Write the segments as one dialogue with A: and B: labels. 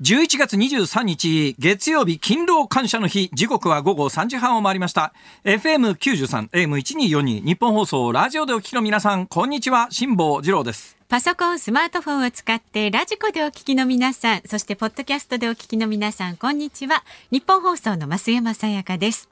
A: 11月23日月曜日勤労感謝の日。時刻は午後3時半を回りました。FM93 AM1242 ニッポン放送ラジオでお聞きの皆さんこんにちは。辛坊治郎です。
B: パソコンスマートフォンを使ってラジコでお聞きの皆さんそしてポッドキャストでお聞きの皆さんこんにちは。ニッポン放送の増山さやかです。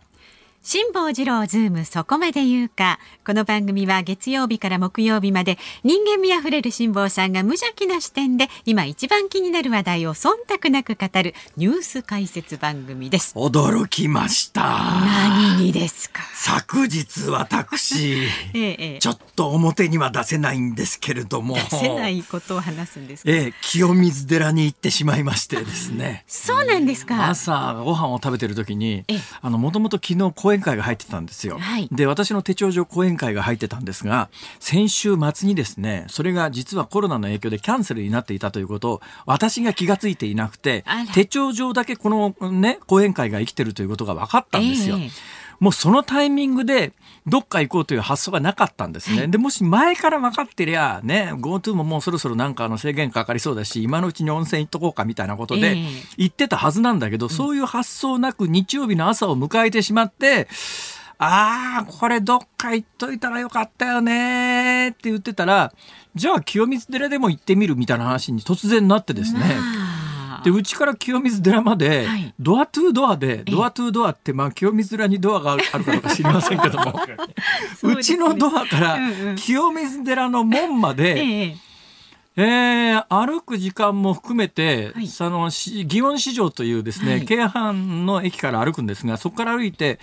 B: 辛坊治郎ズームそこまで言うか。この番組は月曜日から木曜日まで人間味あふれる辛坊さんが無邪気な視点で今一番気になる話題を忖度なく語るニュース解説番組です。
A: 驚きました。
B: 何にですか？
A: 昨日私、ええ、ちょっと表には出せないんですけれども。出
B: せないことを話すんです
A: ええ、清水寺に行ってしまいましてですね。
B: そうなんですか。
A: 朝ご飯を食べてる時にあのもともと昨日公演会が入ってたんですよ。はい、で私の手帳上講演会が入ってたんですが先週末にですねそれが実はコロナの影響でキャンセルになっていたということを私が気が付いていなくて手帳上だけこのね講演会が生きてるということが分かったんですよ。えーもうそのタイミングでどっか行こうという発想がなかったんですね。はい、で、もし前から分かってりゃ、ね、GoTo ももうそろそろなんかの制限かかりそうだし、今のうちに温泉行っとこうかみたいなことで行ってたはずなんだけど、えー、そういう発想なく日曜日の朝を迎えてしまって、ああ、これどっか行っといたらよかったよねって言ってたら、じゃあ清水寺でも行ってみるみたいな話に突然なってですね。でうちから清水寺まで、ドアトゥードアで、ドアトゥードアって、まあ、清水寺にドアがあるかどうか知りませんけども。うちのドアから清水寺の門まで、ええ。ー、歩く時間も含めて、はい、その祇園市場というですね、はい、京阪の駅から歩くんですがそこから歩いて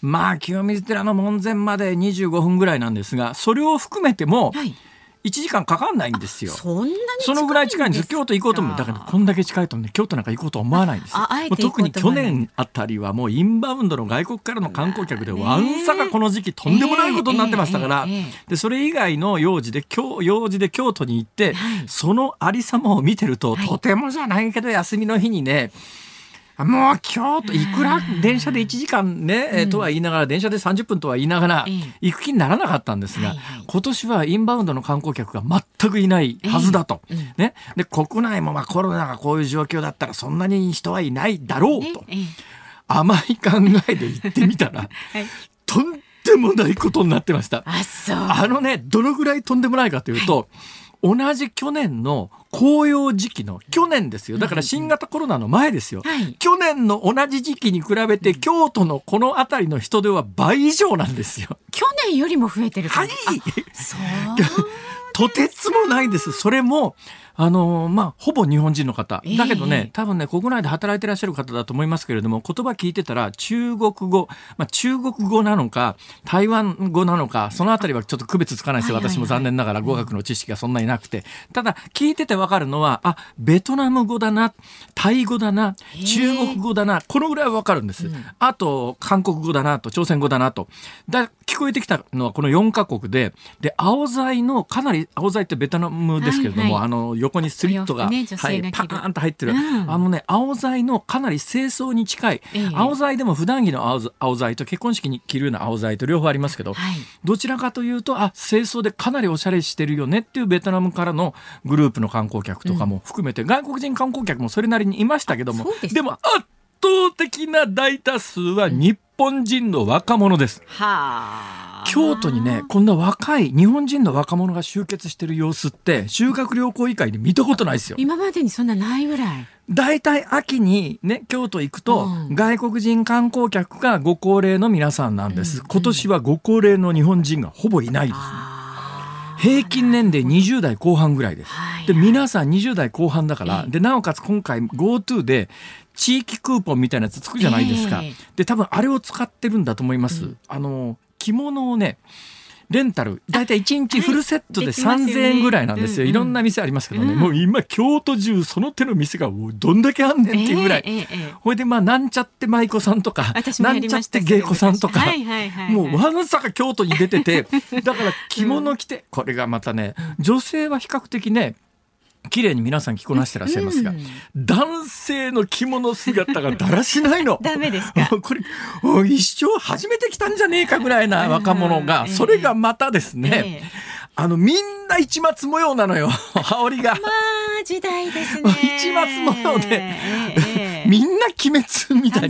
A: まあ清水寺の門前まで25分ぐらいなんですがそれを含めても、はい1時間かかんないんですよ。
B: そんなに
A: そのぐらい近いんです。京都行こうと思う。だからこんだけ近いとね京都なんか行こうと思わないんですよ。特に去年あたりはもうインバウンドの外国からの観光客でわんさかこの時期とんでもないことになってましたから、でそれ以外の用事で京用事で京都に行って、そのありさまを見てると、とてもじゃないけど休みの日にねもう京都いくら電車で1時間ね、うん、とは言いながら電車で30分とは言いながら行く気にならなかったんですが、今年はインバウンドの観光客が全くいないはずだと、ね、で国内もまあコロナがこういう状況だったらそんなに人はいないだろうと、甘い考えで行ってみたら、はい、とんでもないことになってました。あのねどのぐらいとんでもないかというと、同じ去年の紅葉時期の去年ですよ。だから新型コロナの前ですよ、はい、去年の同じ時期に比べて京都のこの辺りの人出は倍以上なんですよ。
B: 去年よりも増えてる
A: はい。とてつもないです。それもあのまあ、ほぼ日本人の方、だけどね、多分ね、国内で働いてらっしゃる方だと思いますけれども、言葉聞いてたら、中国語、まあ、中国語なのか、台湾語なのか、そのあたりはちょっっと区別つかないですよ、私も残念ながら語学の知識がそんなになくて。ただ、聞いててわかるのは、あ、ベトナム語だな、タイ語だな、中国語だな、このぐらいはわかるんです。あと、韓国語だなと、朝鮮語だなと。だ聞こえてきたのはこの4カ国で、で、青材の、かなり、青材ってベトナムですけれども、はいはい、あの、横にスリットが、ね、はい、パーンと入ってる、うん、あのね、青材のかなり清掃に近い、え青材でも普段着の青青材と結婚式に着るような青材と両方ありますけど、はい、どちらかというと、あ、清掃でかなりおしゃれしてるよねっていうベトナムからのグループの観光客とかも含めて、うん、外国人観光客もそれなりにいましたけども、でも圧倒的な大多数は日本人の若者です。はあ。京都にねこんな若い日本人の若者が集結してる様子って修学旅行以外で見たことないですよ。
B: 今までにそんなないぐらい。
A: 大体秋にね京都行くと、うん、外国人観光客がご高齢の皆さんなんです、うん、今年はご高齢の日本人がほぼいないですね。平均年齢20代後半ぐらいです。で皆さん20代後半だから、でなおかつ今回 GoTo で地域クーポンみたいなやつつくじゃないですか。で多分あれを使ってるんだと思います。うん、あの着物をねレンタル大体1日フルセットで3000円ぐらいなんですよ、いろんな店ありますけどね、もう今京都中その手の店がどんだけあんねんっていうぐらい、ほいでまあなんちゃって舞妓さんとかなんちゃって芸妓さんとか、もうわんさか京都に出てて。だから着物着て、これがまたね女性は比較的ね綺麗に皆さん着こなしてらっしゃいますが、うん、男性の着物姿がだらしないの。
B: ダメですか？
A: これ、一生初めて来たんじゃねえかぐらいな若者が、それがまたですね、あの、みんな一末模様なのよ、羽織が。ま
B: あ、時代ですね。
A: 一末模様で、みんな鬼滅みたい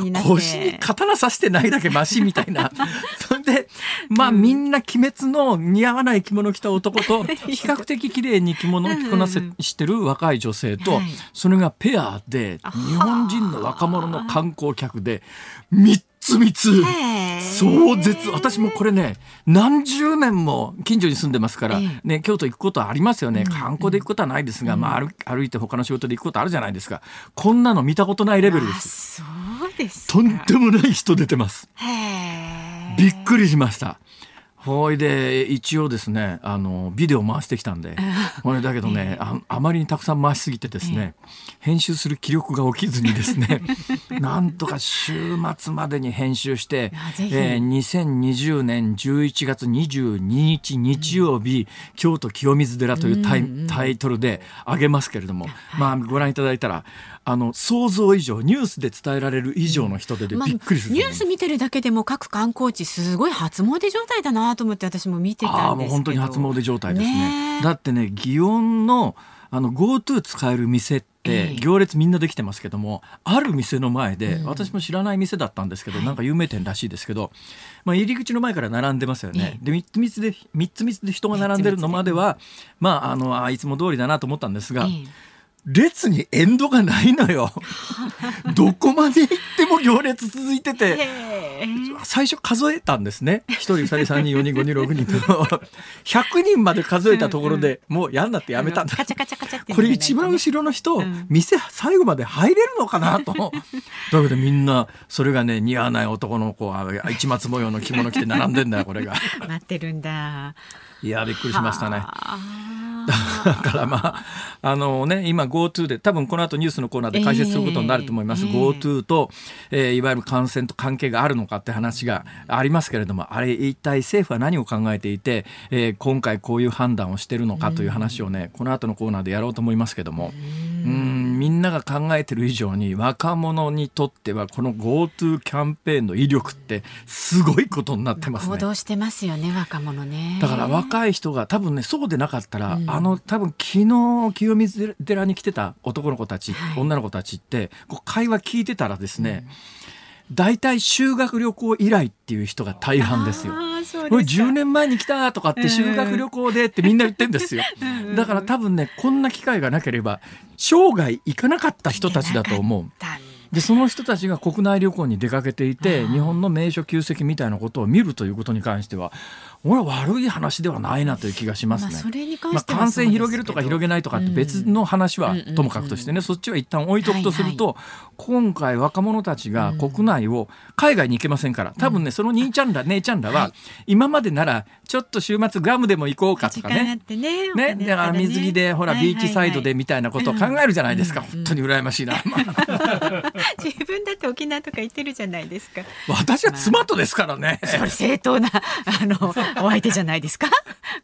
A: になって腰に刀刺してないだけマシみたいな。それでまあ、みんな鬼滅の似合わない着物着た男と 比較的綺麗に着物を着こなせしてる若い女性と、それがペアで日本人の若者の観光客で3つ3つ壮絶。私もこれね何十年も近所に住んでますから、ね、京都行くことはありますよね。観光で行くことはないですが、まあ、歩歩いて他の仕事で行くことあるじゃないですか。こんなの見たことないレベルです。
B: そうです
A: とんでもない人出てます。びっくりしましたほいで一応ですねあのビデオ回してきたんでこれだけどね、ああまりにたくさん回しすぎてですね、編集する気力が起きずにですね なんとか週末までに編集して、えー、2020年11月22日日曜日、京都清水寺というタイ,、タイトルで上げますけれども、まあご覧いただいたらあの想像以上ニュースで伝えられる以上の人ででびっくりする、
B: まあ、ニュース見てるだけでも各観光地すごい初詣状態だなと思って私も見てたんですけど。
A: 本当に初詣状態ですね、ね、だってね祇園のあの GoTo 使える店って行列みんなできてますけども、ある店の前で、私も知らない店だったんですけど、なんか有名店らしいですけど、まあ、入り口の前から並んでますよね。で3つ3つで3つ3つで人が並んでるのまでは、まああのあいつも通りだなと思ったんですが。列にエンドがないのよ。どこまで行っても行列続いてて、最初数えたんですね。1人、2人、3人、4人、5人、6人と。100人まで数えたところで、もう嫌になってやめたんだ。これ一番後ろの人、店最後まで入れるのかなと。だけどみんな、それがね、似合わない男の子は、市松模様の着物着て並んでんだよ、これが。
B: 待ってるんだ。
A: いや、びっくりしましたね。だ からまあ、あのね、今 GoTo で、多分この後ニュースのコーナーで解説することになると思います。えー、GoTo と、えー、いわゆる感染と関係があるのかって話がありますけれども、あれ一体政府は何を考えていて、えー、今回こういう判断をしてるのかという話をね、この後のコーナーでやろうと思いますけども、うんみんなが考えてる以上に若者にとってはこの GoTo キャンペーンの威力ってすごいことになってますね。
B: 行動してますよね若者ね。
A: だから若い人が多分ねそうでなかったら、うん、あの多分昨日清水寺に来てた男の子たち、はい、女の子たちってこう会話聞いてたらですね、大、う、体、ん、修学旅行以来っていう人が大半ですよ。これ10年前に来たとかって修学旅行でってみんな言ってんですよ。だから多分ねこんな機会がなければ生涯行かなかった人たちだと思う。でその人たちが国内旅行に出かけていて日本の名所旧跡みたいなことを見るということに関しては俺は悪い話ではないなという気がしますね。まあ、感染広げるとか広げないとかって別の話はともかくとしてね、そっちは一旦置いとくとすると、今回若者たちが国内を海外に行けませんから多分ねその兄ちゃんら姉ちゃんらは今までならちょっと週末ガムでも行こうかとかね。ねねだから水着でほらビーチサイドでみたいなことを考えるじゃないですか、本当に羨ましいな。
B: 自分だって沖縄とか行ってるじゃないですか。
A: 私は妻とですからね。
B: それ正当なあのお相手じゃないですか？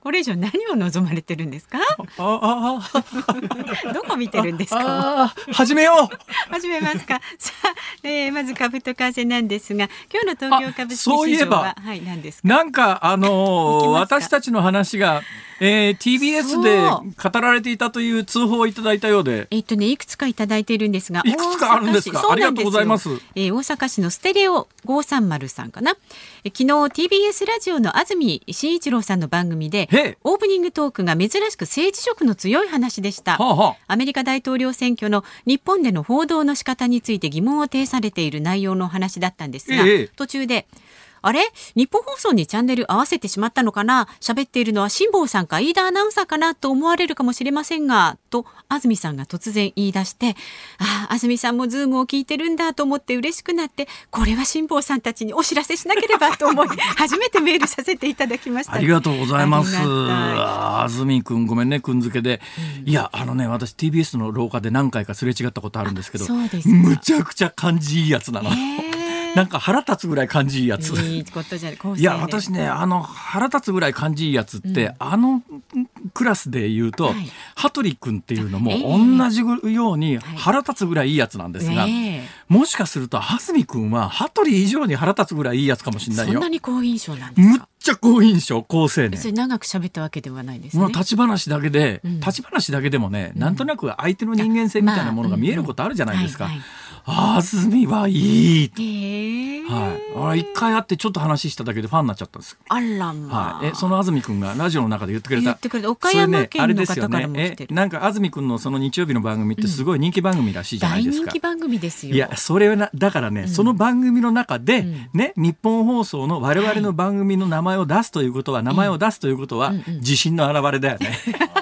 B: これ以上何を望まれてるんですか？どこ見てるんですか？
A: 始めよう。
B: 始めますか？さあ、えー、まず株と為替なんですが今日の東京株式市場はそういえば、はい、何ですか？
A: なんかあのー、私たちの話がえー、TBS で語られていたという通報をいただいたようで。
B: えっとね、いくつかいただいているんですが。
A: いくつかあるんですか？ありがとうございます。
B: えー、大阪市のステレオ530さんかな。え昨日 TBS ラジオの安住紳一郎さんの番組で、オープニングトークが珍しく政治色の強い話でした。はあはあ、アメリカ大統領選挙の日本での報道の仕方について疑問を呈されている内容の話だったんですが、え途中で、あれ？日本放送にチャンネル合わせてしまったのかな？喋っているのは辛坊さんか飯田アナウンサーかなと思われるかもしれませんが、と安住さんが突然言い出して、ああ、安住さんもズームを聞いてるんだと思って嬉しくなって、これは辛坊さんたちにお知らせしなければと思い、初めてメールさせていただきました。
A: ありがとうございます。安住くんごめんね、くんづけで。うん、いや、あのね、私 TBS の廊下で何回かすれ違ったことあるんですけど、むちゃくちゃ感じいいやつなの。なんか腹立つぐらい感じいいやつ。いいことじゃいや私ねあの腹立つぐらい感じいいやつって、うん、あのクラスで言うと、はい、羽鳥君っていうのも同じように腹立つぐらいいいやつなんですが、はい、もしかすると蓮見君は羽鳥以上に腹立つぐらいいいやつかもしれないよ。
B: そんなに好印象なんですか？
A: ちゃ好印象好青年。
B: 長く喋ったわけではないですね、ま
A: あ、立ち話だけで、うん、立ち話だけでもね、うん、なんとなく相手の人間性みたいなものが見えることあるじゃないですか。安住はいい。はい。一回会ってちょっと話しただけでファンになっちゃったんです。
B: あらま
A: あ。はい。え、その安住くんがラジオの中で言ってくれた。
B: 言ってくれた。岡山県の方からも来
A: てる。ね、なんか安住くんのその日曜日の番組ってすごい人気番組らしいじゃないですか。
B: 大人気番組ですよ。
A: いや、それはな、だからね、うん、その番組の中で、ね、日本放送の我々の番組の名前を出すということは、名前を出すということは、自信の表れだよね。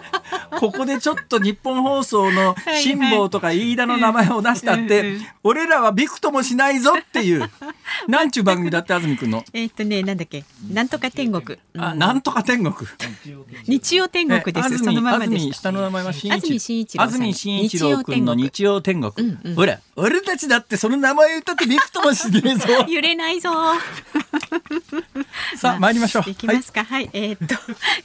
A: ここでちょっと日本放送の辛坊とか飯田の名前を出したって、俺らはびくともしないぞっていう、なんちゅう番組だって安住くんの。
B: えっとね、なんだっけ、なんとか天国。
A: あ、なんとか天国。
B: 日曜天国です。そのままで
A: 下の名前は
B: 新一安住一郎。
A: 安住紳一郎君の日曜天国。ほら、俺たちだってその名前歌ってびくともしねえぞ。
B: 揺れないぞ。
A: さあ、参りましょう。
B: いきますか。はい、えっと、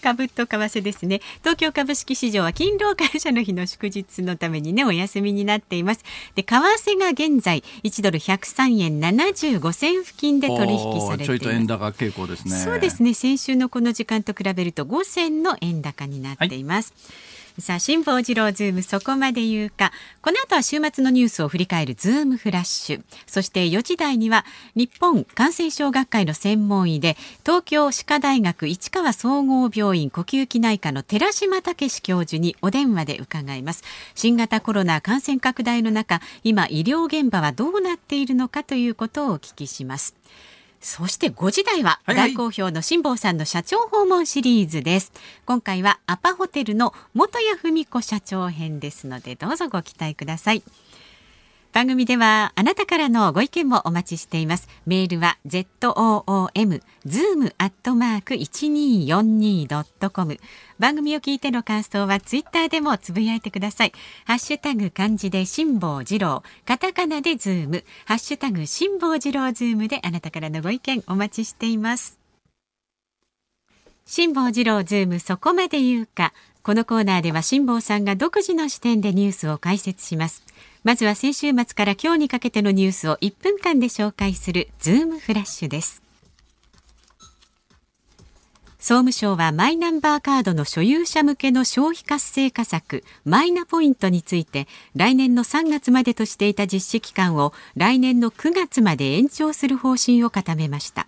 B: 株と為替ですね。東京株式市場は勤労感謝の日の祝日のためにねお休みになっています。で為替が現在1ドル103円75銭付近で取引されてちょい
A: と円高傾向ですね。
B: そうですね。先週のこの時間と比べると5銭の円高になっています、はいさあ辛坊治郎ズームそこまで言うか。この後は週末のニュースを振り返るズームフラッシュ。そして4時台には日本感染症学会の専門医で東京歯科大学市川総合病院呼吸器内科の寺島武教授にお電話で伺います。新型コロナ感染拡大の中今医療現場はどうなっているのかということをお聞きします。そして5時台は大好評の辛坊さんの社長訪問シリーズです、はいはい、今回はアパホテルの元谷文子社長編ですのでどうぞご期待ください番組ではあなたからのご意見もお待ちしています。メールは zoom zoom アットマーク 1242.com 番組を聞いての感想はツイッターでもつぶやいてください。ハッシュタグ漢字で辛坊治郎。カタカナでズームハッシュタグ辛坊治郎ズームであなたからのご意見お待ちしています。辛坊治郎ズームそこまで言うか。このコーナーでは辛坊さんが独自の視点でニュースを解説します。まずは先週末から今日にかけてのニュースを1分間で紹介するズームフラッシュです。総務省はマイナンバーカードの所有者向けの消費活性化策マイナポイントについて来年の3月までとしていた実施期間を来年の9月まで延長する方針を固めました。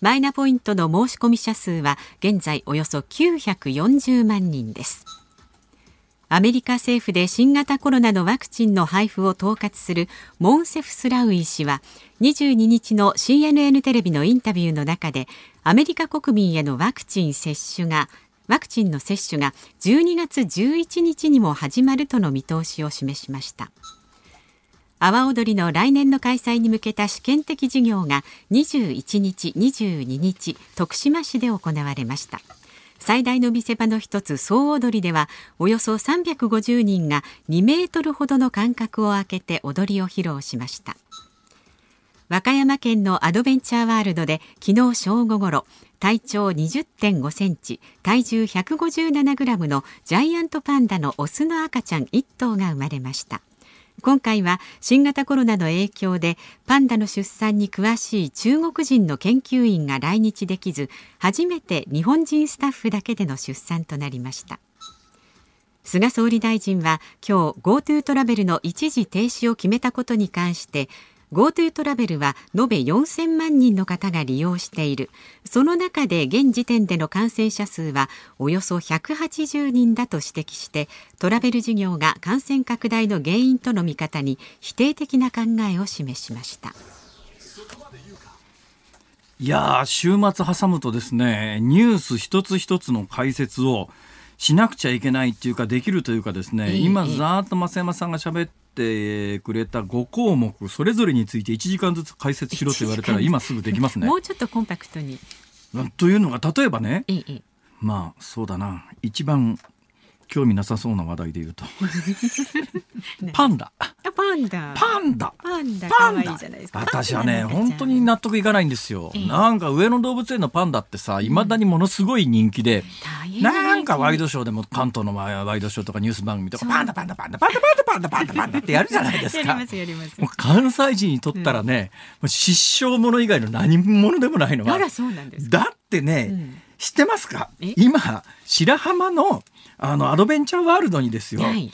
B: マイナポイントの申し込み者数は現在およそ940万人です。アメリカ政府で新型コロナのワクチンの配布を統括するモンセフスラウイ氏は22日の CNN テレビのインタビューの中でアメリカ国民へのワクチン接種がワクチンの接種が12月11日にも始まるとの見通しを示しました。阿波踊りの来年の開催に向けた試験的授業が21日22日徳島市で行われました。最大の見せ場の一つ総踊りではおよそ350人が2メートルほどの間隔を空けて踊りを披露しました。和歌山県のアドベンチャーワールドで昨日正午ごろ体長20.5センチ体重157グラムのジャイアントパンダのオスの赤ちゃん1頭が生まれました。今回は新型コロナの影響でパンダの出産に詳しい中国人の研究員が来日できず初めて日本人スタッフだけでの出産となりました。菅総理大臣は今日 GoTo トラベルの一時停止を決めたことに関して GoTo トラベルは延べ4000万人の方が利用しているその中で現時点での感染者数はおよそ180人だと指摘してトラベル事業が感染拡大の原因との見方に否定的な考えを示しました。
A: いや週末挟むとですねニュース一つ一つの解説をしなくちゃいけないっていうかできるというかですね、今ざーっと増山さんが喋ってくれた5項目それぞれについて1時間ずつ解説しろと言われたら 今すぐできますね。
B: もうちょっとコンパクトに。
A: というのが例えばね、まあそうだな一番興味なさそうな話題で言うと。パンダ。
B: パンダ。
A: パンダ。
B: パンダパンダ。
A: 私はね本当に納得いかないんですよ、えー、なんか上野動物園のパンダってさいまだにものすごい人気で、うん、なんかワイドショーでも関東のワイドショーとかニュース番組とかパンダパンダパンダパンダパンダパンダパンダパンダって やるじゃないですか。もう関西人にとったらね、うん、失笑以外の何物でもないのは。だってね、うん、知ってますか？今白浜のあのアドベンチャーワールドにですよ、はい、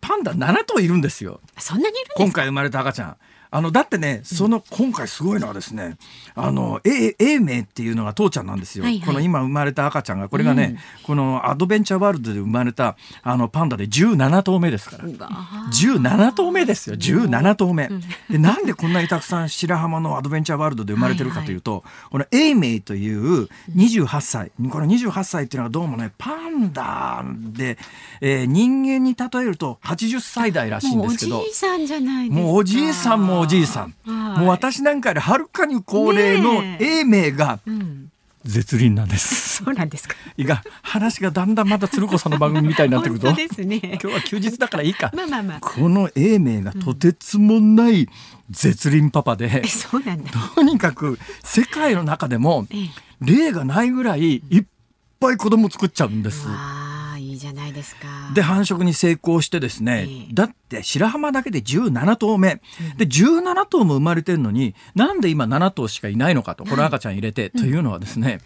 A: パンダ7頭いるんですよ。
B: そんなにいる
A: 今回生まれた赤ちゃんあのだってねその今回すごいのはですね、あの永明っていうのが父ちゃんなんですよ、はいはい、この今生まれた赤ちゃんが。これがね、うん、このアドベンチャーワールドで生まれたあのパンダで17頭目ですから。17頭目ですよ。17頭目、でなんでこんなにたくさん白浜のアドベンチャーワールドで生まれてるかというと、はいはい、この永明という28歳。この28歳っていうのはどうもねパンダで、えー、人間に例えると80歳代らしいんですけど。
B: おじいさんじゃない
A: もうおじいさんもおじいさん、もう私なんかよりはるかに高齢の永明が、絶倫なんです。
B: そうなんですか。
A: いが話がだんだんまた鶴子さんの番組みたいになってくると、
B: ですね、
A: 今日は休日だからいいか。
B: まあまあまあ。
A: この永明がとてつもない絶倫パパで、
B: そうなんだ。
A: とにかく世界の中でも例がないぐらいいっぱい子供作っちゃうんです。
B: じゃないですか。
A: で繁殖に成功してですね、えー、だって白浜だけで17頭目、うん、で17頭も生まれてるのになんで今7頭しかいないのかとこの赤ちゃん入れて、というのはですね、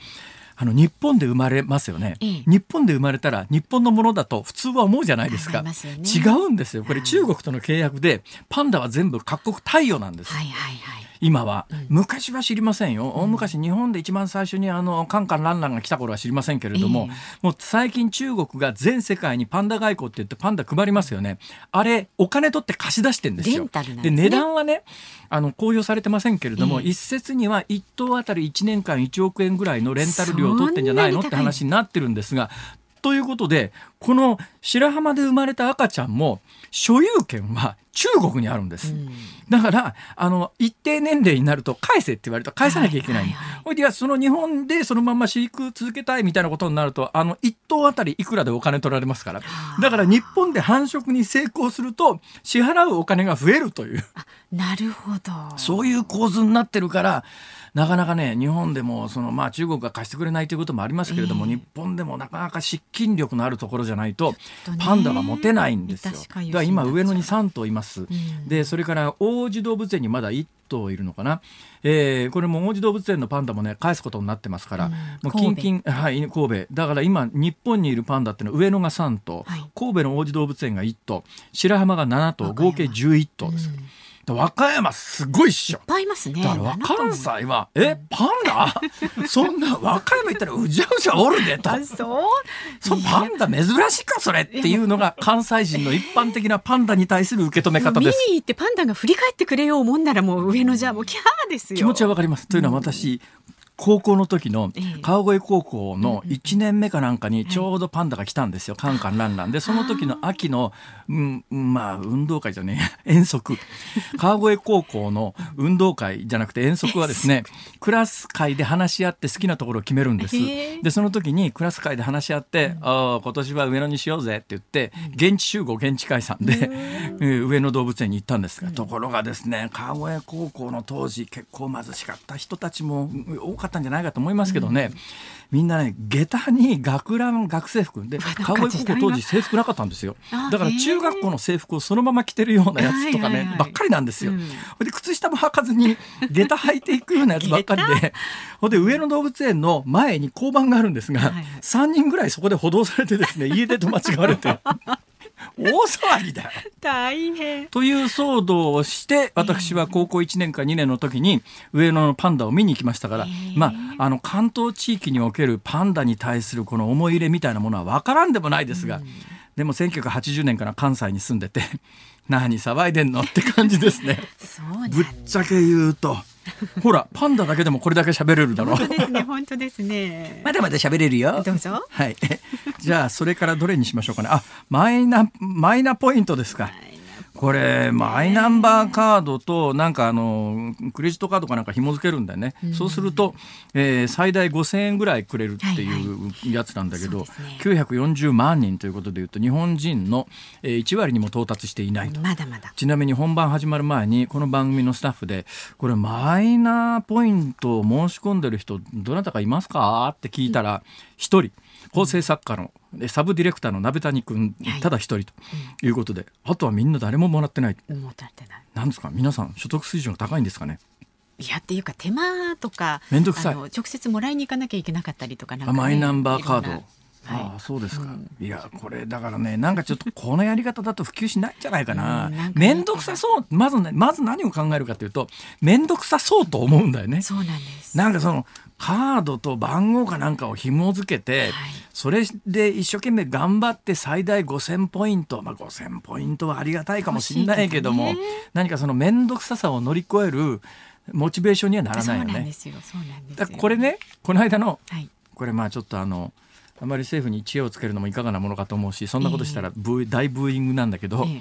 A: あの日本で生まれますよね、ええ、日本で生まれたら日本のものだと普通は思うじゃないですか、ね、違うんですよ。これ中国との契約でパンダは全部各国貸与なんです、
B: はいはいはい
A: 今は、うん、昔は知りませんよ、大昔日本で一番最初にあのカンカンランランが来た頃は知りませんけれども、えー、もう最近中国が全世界にパンダ外交って言ってパンダ配りますよね。あれお金取って貸し出してんですよ。で、ね、値段はねあの公表されてませんけれども、えー、一説には1頭あたり1年間1億円ぐらいのレンタル料を取ってんじゃないの？って話になってるんですがということでこの白浜で生まれた赤ちゃんも所有権は中国にあるんです。うん、だからあの一定年齢になると返せって言われると返さなきゃいけない。はいはいはい、でその日本でそのまま飼育続けたいみたいなことになるとあの1頭あたりいくらでお金取られますから。だから日本で繁殖に成功すると支払うお金が増えるという。
B: なるほど。
A: そういう構図になってるからなかなかね日本でもその、まあ、中国が貸してくれないということもありますけれども、えー、日本でもなかなか失禁力のあるところじゃないとパンダが持てないんですよ。だから今上野に3頭います。うん、でそれから王子動物園にまだ1頭いるのかな、えー、これも王子動物園のパンダもね返すことになってますから、うん、もう近々はい神戸。だから今日本にいるパンダっていうのは上野が3頭、はい、神戸の王子動物園が1頭白浜が7頭合計11頭です。うん和歌山すごいっしょ。いっ
B: ぱいいますね。
A: だから関西は、え、パンダ？そんな和歌山行ったらうじゃうじゃおるでと。
B: そう？
A: そパンダ珍しいかそれっていうのが 関西人の一般的なパンダに対する受け止め方です。
B: 見に行ってパンダが振り返ってくれようもんならもう上のじゃもうキャーですよ。
A: 気持ちはわかります。というのは私、高校の時の川越高校の1年目かなんかにちょうどパンダが来たんですよ、カンカンランランで。その時の秋の、うん、まあ運動会じゃねえ。遠足。川越高校の運動会じゃなくて遠足はですね クラス会で話し合って好きなところを決めるんです。でその時にクラス会で話し合って「あ今年は上野にしようぜ」って言って現地集合現地解散で 上野動物園に行ったんですがところがですね川越高校の当時結構貧しかった人たちも多かったんじゃないかと思いますけどね、うん、みんなね下駄に学ラン学生服。で川越高校当時制服なかったんですよ。だから中学校の制服をそのまま着てるようなやつとかね、はいはいはい、ばっかりなんですよ、うん、で靴下も履かずに下駄履いていくようなやつばっかりで ほんで上野動物園の前に交番があるんですが、はいはい、3人ぐらいそこで補導されてですね家出と間違われて大騒ぎだよ。
B: 大変。
A: という騒動をして私は高校1年か2年の時に上野のパンダを見に行きましたから、まあ、あの関東地域におけるパンダに対するこの思い入れみたいなものは分からんでもないですが、でも1980年から関西に住んでて 何騒いでんのって感じですね。ぶっちゃけ言うと。ほらパンダだけでもこれだけ喋れるだろ。う
B: 本当ですね本当ですね。
A: まだまだ喋れるよ。
B: どうぞ。
A: はい。じゃあそれからどれにしましょうかね。あマイナマイナポイントですか、はいこれマイナンバーカードとなんかあのクレジットカードかなんか紐付けるんだよね、うん、そうすると、えー、最大5000円ぐらいくれるっていうやつなんだけど、はいはいね、940万人ということでいうと日本人の1割にも到達していないと。
B: まだまだ。
A: ちなみに本番始まる前にこの番組のスタッフでこれマイナーポイントを申し込んでる人どなたかいますか？って聞いたら1人。構成作家のサブディレクターの鍋谷君ただ一人ということで、あとはみんな誰ももらってない。
B: もらってない。
A: なんですか皆さん所得水準が高いんですかね。
B: いやっていうか手間とか
A: 面倒くさい。
B: 直接もらいに行かなきゃいけなかったりとか、
A: ね、マイナンバーカード。はい、ああそうですか、うん、いやこれだからねなんかちょっとこのやり方だと普及しないんじゃないかな。面倒、くさそう。まず、ね、まず何を考えるかというと面倒くさそうと思うんだよね。
B: そうなんです。
A: なんかそのカードと番号かなんかを紐付けて、はい、それで一生懸命頑張って最大5000ポイント、まあ、5000ポイントはありがたいかもしれないけども、ね、何かその面倒くささを乗り越えるモチベーションにはならないよね。だこれねこの間の、はい、これまあちょっとあのあまり政府に知恵をつけるのもいかがなものかと思うしそんなことしたらブー、大ブーイングなんだけど、え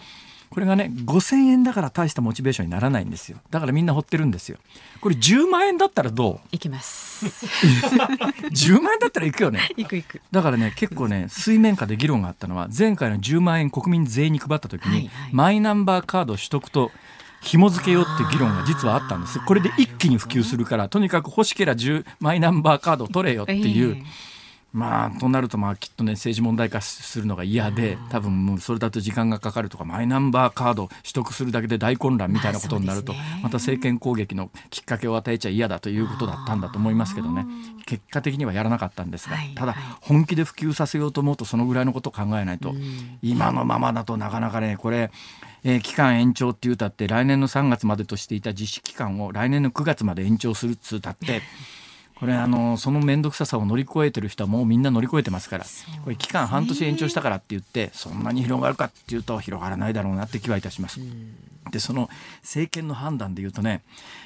A: これがね5,000円だから大したモチベーションにならないんですよ。だからみんな掘ってるんですよ。これ10万円だったらどう？
B: いきます。
A: 10万円だったらいくよね。
B: いくいく。
A: だからね結構ね水面下で議論があったのは前回の10万円国民全員に配った時に、はいはい、マイナンバーカード取得と紐付けようって議論が実はあったんですこれで一気に普及するからとにかく欲しけりゃマイナンバーカードを取れよっていう、えーまあとなるとまあきっとね政治問題化するのが嫌で多分もうそれだと時間がかかるとかマイナンバーカード取得するだけで大混乱みたいなことになるとまた政権攻撃のきっかけを与えちゃ嫌だということだったんだと思いますけどね。結果的にはやらなかったんですがただ本気で普及させようと思うとそのぐらいのことを考えないと今のままだとなかなかねこれえー、期間延長っていうたって来年の3月までとしていた実施期間を来年の9月まで延長するっつうたってこれあのその面倒くささを乗り越えてる人はもうみんな乗り越えてますからこれ期間半年延長したからって言ってそんなに広がるかっていうと広がらないだろうなって気はいたします。でその政権の判断で言うとね、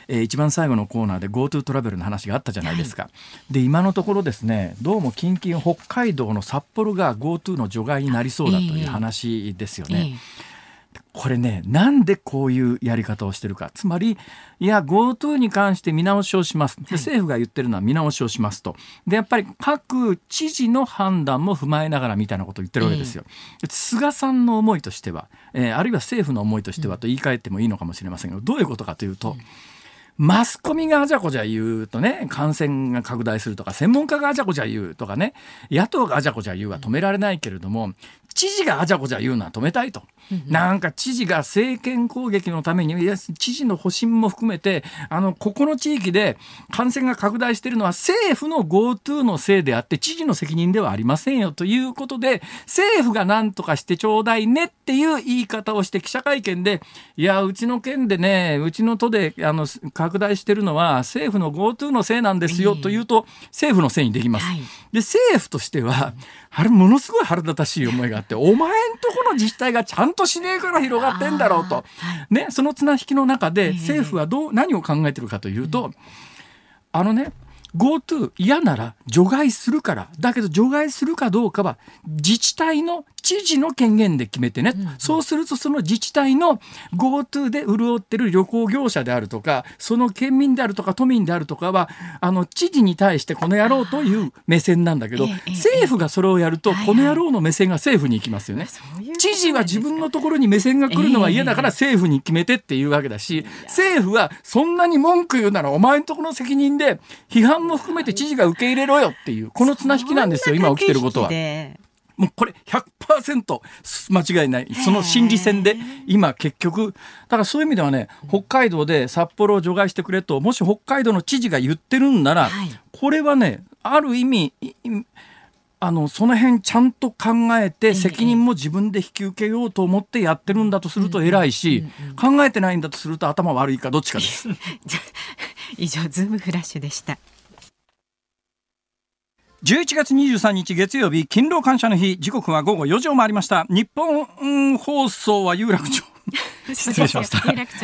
A: えー、一番最後のコーナーで GoTo トラベルの話があったじゃないですか。はい、で今のところですねどうも近々北海道の札幌が GoTo の除外になりそうだという話ですよね。えーえーこれね、なんでこういうやり方をしてるか。つまり、いや、GoTo に関して見直しをします。で政府が言ってるのは見直しをしますと。で、やっぱり各知事の判断も踏まえながらみたいなことを言ってるわけですよ。えー、菅さんの思いとしては、えー、あるいは政府の思いとしてはと言い換えてもいいのかもしれませんが、どういうことかというと、うんマスコミがあじゃこじゃ言うとね、感染が拡大するとか、専門家があじゃこじゃ言うとかね、野党があじゃこじゃ言うは止められないけれども、知事があじゃこじゃ言うのは止めたいと。なんか知事が政権攻撃のために、いや、知事の保身も含めて、あの、ここの地域で感染が拡大しているのは政府の GoTo のせいであって、知事の責任ではありませんよということで、政府が何とかしてちょうだいねっていう言い方をして記者会見で、いや、うちの県でね、うちの都で、あの、拡大してるのは政府の GoTo のせいなんですよというと、政府のせいにできます。で、政府としては、あれものすごい腹立たしい思いがあって、お前んとこの自治体がちゃんとしねえから広がってんだろうと。ね、その綱引きの中で政府はどう、何を考えてるかというと、あのね、GoTo 嫌なら除外するから。だけど除外するかどうかは自治体の知事の権限で決めてね、うんうん、そうするとその自治体の GoTo で潤ってる旅行業者であるとかその県民であるとか都民であるとかはあの知事に対してこの野郎という目線なんだけど、政府がそれをやると、この野郎の目線が政府に行きますよね。知事は自分のところに目線が来るのは嫌だから政府に決めてっていうわけだし、政府はそんなに文句言うならお前のところの責任で批判も含めて知事が受け入れろよっていうこの綱引きなんですよ今起きてることは。もうこれ100%間違いない。その心理戦で今結局、だからそういう意味ではね、北海道で札幌を除外してくれと、もし北海道の知事が言ってるんなら、これはね、ある意味、あのその辺ちゃんと考えて責任も自分で引き受けようと思ってやってるんだとすると偉いし、考えてないんだとすると頭悪いかどっちかです。
B: 以上ズームフラッシュでした。
A: 11月23日月曜日勤労感謝の日。時刻は午後4時を回りました。日本放送は有楽町。失礼しました。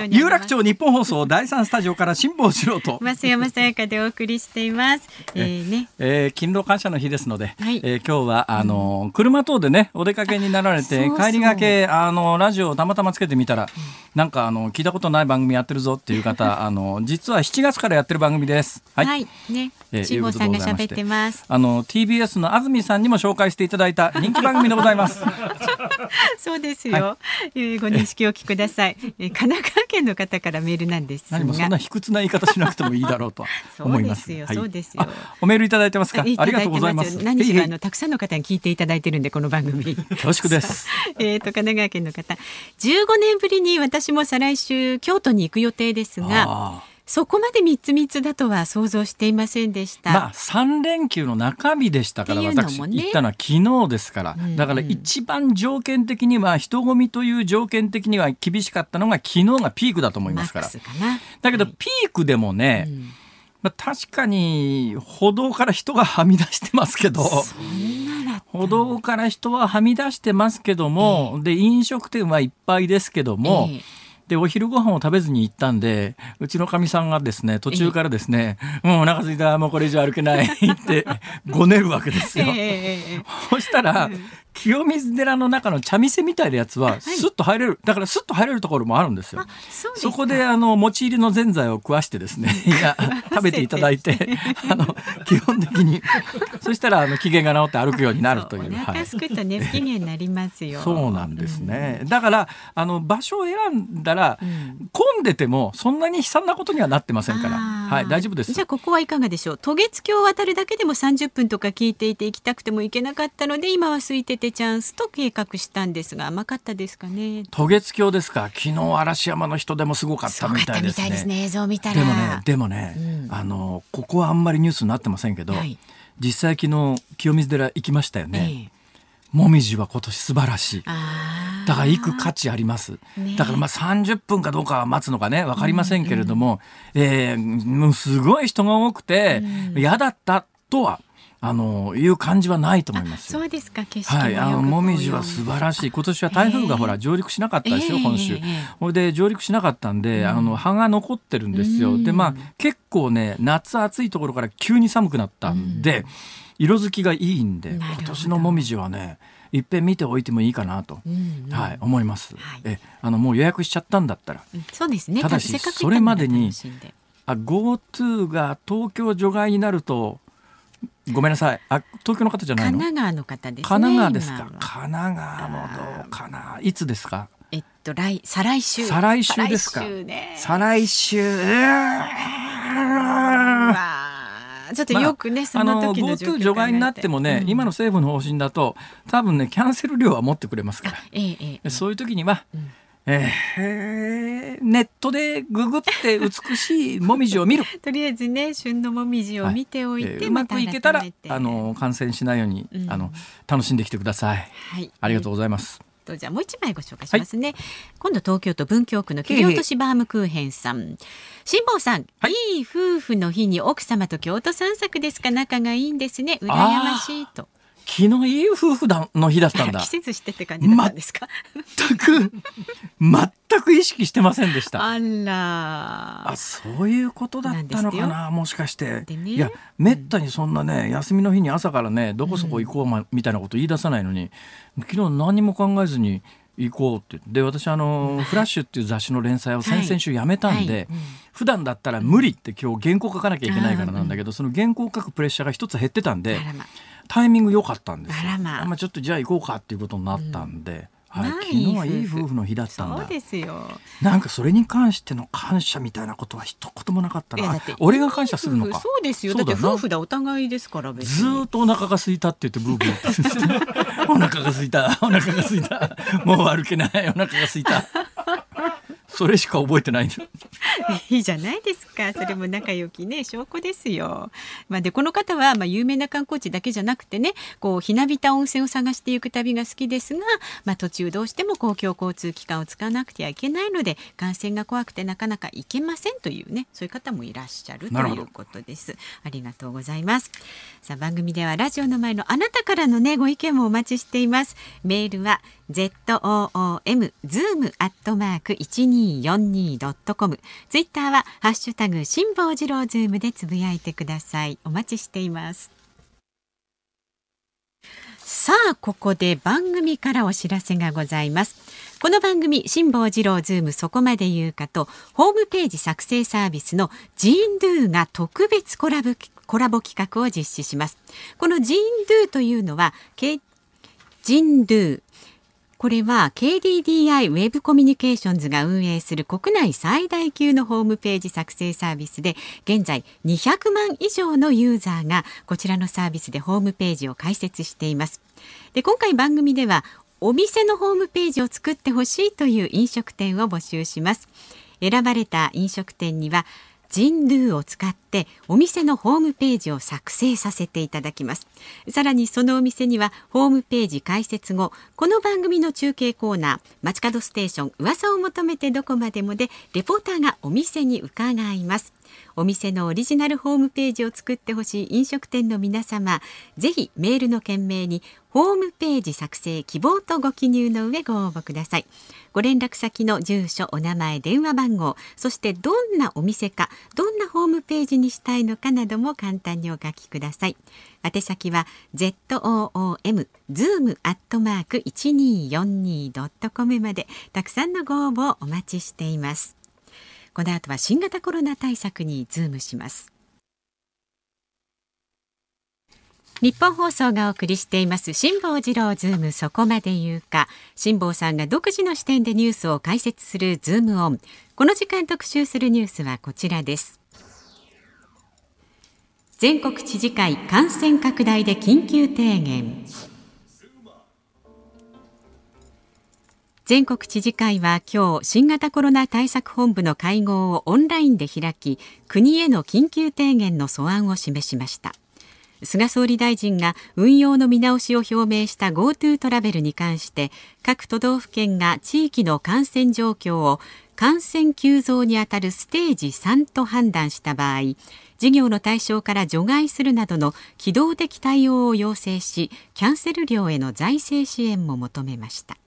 A: 有楽町日本放送第三スタジオから辛坊治郎と。
B: 増山さやかでお送りしています。えー、ね。
A: えー、勤労感謝の日ですので、はい、えー、今日はあの、うん、車等でねお出かけになられて帰りがけあのラジオをたまたまつけてみたら、うん、なんかあの聞いたことない番組やってるぞっていう方 あの実は7月からやってる番組です。
B: はい、はい、ね。辛坊さんが喋ってます。
A: あの TBS の安住さんにも紹介していただいた人気番組でございます
B: そうですよ、はい、えー、ご認識お聞ください、えー、神奈川県の方からメールなんです
A: 何もそんな卑屈な言い方しなくてもいいだろうと 思います
B: そうですよ、はい、そうですよ。
A: おメールいただいてますか？ありがとうございます。
B: 何しろあのたくさんの方に聞いていただいてるんでこの番組。
A: 恐縮です。
B: えっと神奈川県の方。15年ぶりに私も再来週京都に行く予定ですがそこまで三つ三つだとは想像していませんでした。
A: まあ三連休の中日でしたから、私行ったのは昨日ですから、うんうん、だから一番条件的には人混みという条件的には厳しかったのが昨日がピークだと思いますから。だけどピークでもね、うん。まあ、確かに歩道から人がはみ出してますけど。歩道から人ははみ出してますけども、えー、で飲食店はいっぱいですけども、えーでお昼ご飯を食べずに行ったんでうちのかみさんがですね途中からですね「もうお腹すいたもうこれ以上歩けない」ってごねるわけですよ。そしたら、清水寺の中の茶店みたいなやつはスッと入れる、だからスッと入れるところもあるんですよ。そこであの持ち入りのぜんざいを食わしてですね いや食べていただいてあの基本的にそしたらあの機嫌が治って歩くようになるという。お
B: 腹すくとね不機嫌になりますよ。
A: そうなんですね。うん、だからあの場所を選んだら、うん、混んでてもそんなに悲惨なことにはなってませんから、はい大丈夫です。
B: じゃあここはいかがでしょう？渡月橋を渡るだけでも30分とか聞いていて行きたくても行けなかったので今は空いててチャンスと計画したんですが甘かったですかね。
A: 渡月橋ですか。昨日嵐山の人でもすごかったみたいですね、
B: ね、映像見たら。
A: でもねでもね、うん、あのここはあんまりニュースになってませんけど、はい、実際昨日清水寺行きましたよね、ええ、もみじは今年素晴らしい。だから行く価値あります、ね、だからまあ30分かどうかは待つのかね分かりませんけれども、うんうん、えー、もうすごい人が多くて嫌、うん、だったとはあのいう感じはないと思います
B: そうですか。景
A: 色はい、あのもみじは素晴らしい。今年は台風がほら上陸しなかったですよ、本州。これで上陸しなかったんで、あの葉が残ってるんですよ。でまあ結構ね夏暑いところから急に寒くなったんで、色づきがいいんで今年のもみじはね。いっぺん見ておいてもいいかなと、うんうん、はい、思います、はい、えあのもう予約しちゃったんだったら、
B: そうですね。
A: ただしそれまでにあ GoTo が東京除外になるとごめんなさい。あ、東京の方じゃない
B: の？神奈川の方ですね。
A: 神奈川ですか？神奈川もどうかな？いつですか？
B: えっと来再来週。
A: 再来週ですか？再来週。
B: ちょっとよくね、まあ、
A: その時の GoTo 除外になってもね、うん、今の政府の方針だと多分ねキャンセル料は持ってくれますから、ええええ、そういう時には、うんえー、ネットでググって美しいもみじを見る。
B: とりあえずね旬のもみじを見ておいて、はいえ
A: ー、うまくいけたらあの感染しないように、うん、あの楽しんできてください、はい、ありがとうございます、
B: とじゃあもう一枚ご紹介しますね、はい、今度東京都文京区の切り落としバームクーヘンさん。辛坊さん、はい、いい夫婦の日に奥様と京都散策ですか？仲がいいんですね。羨ましいと
A: 気のいい夫婦だの日だったんだ。
B: 季節してって感じだったんですか？
A: 全く全く意識してませんでした。
B: あら。
A: あそういうことだったのかなもしかして。ね、いやめったにそんなね、休みの日に朝からねどこそこ行こうま、みたいなこと言い出さないのに、昨日何も考えずに。行こうってで私あの「フラッシュ」っていう雑誌の連載を先々週やめたんで、はいはいうん、普段だったら無理って今日原稿書かなきゃいけないからなんだけど、その原稿書くプレッシャーが一つ減ってたんで。タイミング良かったんですよ。あまあ、まあ、ちょっとじゃあ行こうかっていうことになったんで。はい、昨日はいい夫婦の日だったんだ。
B: そうですよ。
A: なんかそれに関しての感謝みたいなことは一言もなかったな。俺が感謝するのか。
B: そうですよ。だって夫婦だお互いですから
A: ずっとお腹が空いたって言ってブーブー お腹が空いた、お腹が空いた、もう歩けない、お腹が空いた。それしか覚えてない。
B: いいじゃないですか。かそれも仲良きね証拠ですよ。まあ、でこの方はまあ有名な観光地だけじゃなくてねこうひなびた温泉を探していく旅が好きですが、まあ、途中どうしても公共交通機関を使わなくてはいけないので感染が怖くてなかなか行けませんというねそういう方もいらっしゃるということです。ありがとうございます。さあ番組ではラジオの前のあなたからのねご意見もお待ちしています。メールは z o o m zoom アットマーク一二四二ドットコム。ツイッターはハッシュタグ辛坊治郎ズームでつぶやいてください。お待ちしています。さあここで番組からお知らせがございますこの番組辛坊治郎ズームそこまで言うかとホームページ作成サービスのジーンドゥが特別コラボコラボ企画を実施しますこのジーンドゥというのはジンドゥこれは KDDI ウェブコミュニケーションズが運営する国内最大級のホームページ作成サービスで現在200万以上のユーザーがこちらのサービスでホームページを開設しています。で今回番組ではお店のホームページを作ってほしいという飲食店を募集します。選ばれた飲食店にはジンドゥを使ってお店のホームページを作成させていただきます。さらにそのお店にはホームページ開設後この番組の中継コーナー街角ステーション噂を求めてどこまでもでレポーターがお店に伺います。お店のオリジナルホームページを作ってほしい飲食店の皆様ぜひメールの件名にホームページ作成希望とご記入の上ご応募ください。ご連絡先の住所お名前電話番号そしてどんなお店かどんなホームページにしたいのかなども簡単にお書きください。宛先は zoom zoom アットマーク 1242.com までたくさんのご応募をお待ちしています。この後は新型コロナ対策にズームします。ニッポン放送がお送りしています辛坊治郎ズームそこまで言うか。辛坊さんが独自の視点でニュースを解説するズームオン。この時間特集するニュースはこちらです。全国知事会感染拡大で緊急提言。全国知事会は今日新型コロナ対策本部の会合をオンラインで開き国への緊急提言の素案を示しました。菅総理大臣が運用の見直しを表明した GoTo トラベルに関して各都道府県が地域の感染状況を感染急増にあたるステージ3と判断した場合事業の対象から除外するなどの機動的対応を要請しキャンセル料への財政支援も求めました。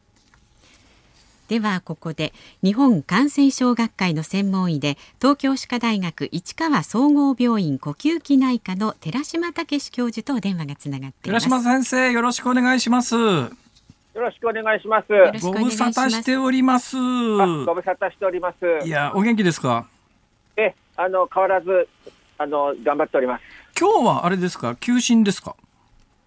B: ではここで日本感染症学会の専門医で東京歯科大学市川総合病院呼吸器内科の寺島武教授と電話がつながっています
A: 寺島先生よろしくお願いしますよ
C: ろしくお願いします。
A: ご無沙汰しております。ご
C: 無沙汰しております。
A: いや、お元気ですか？
C: え、あの変わらず、あの頑張っております。
A: 今日はあれですか、休診ですか？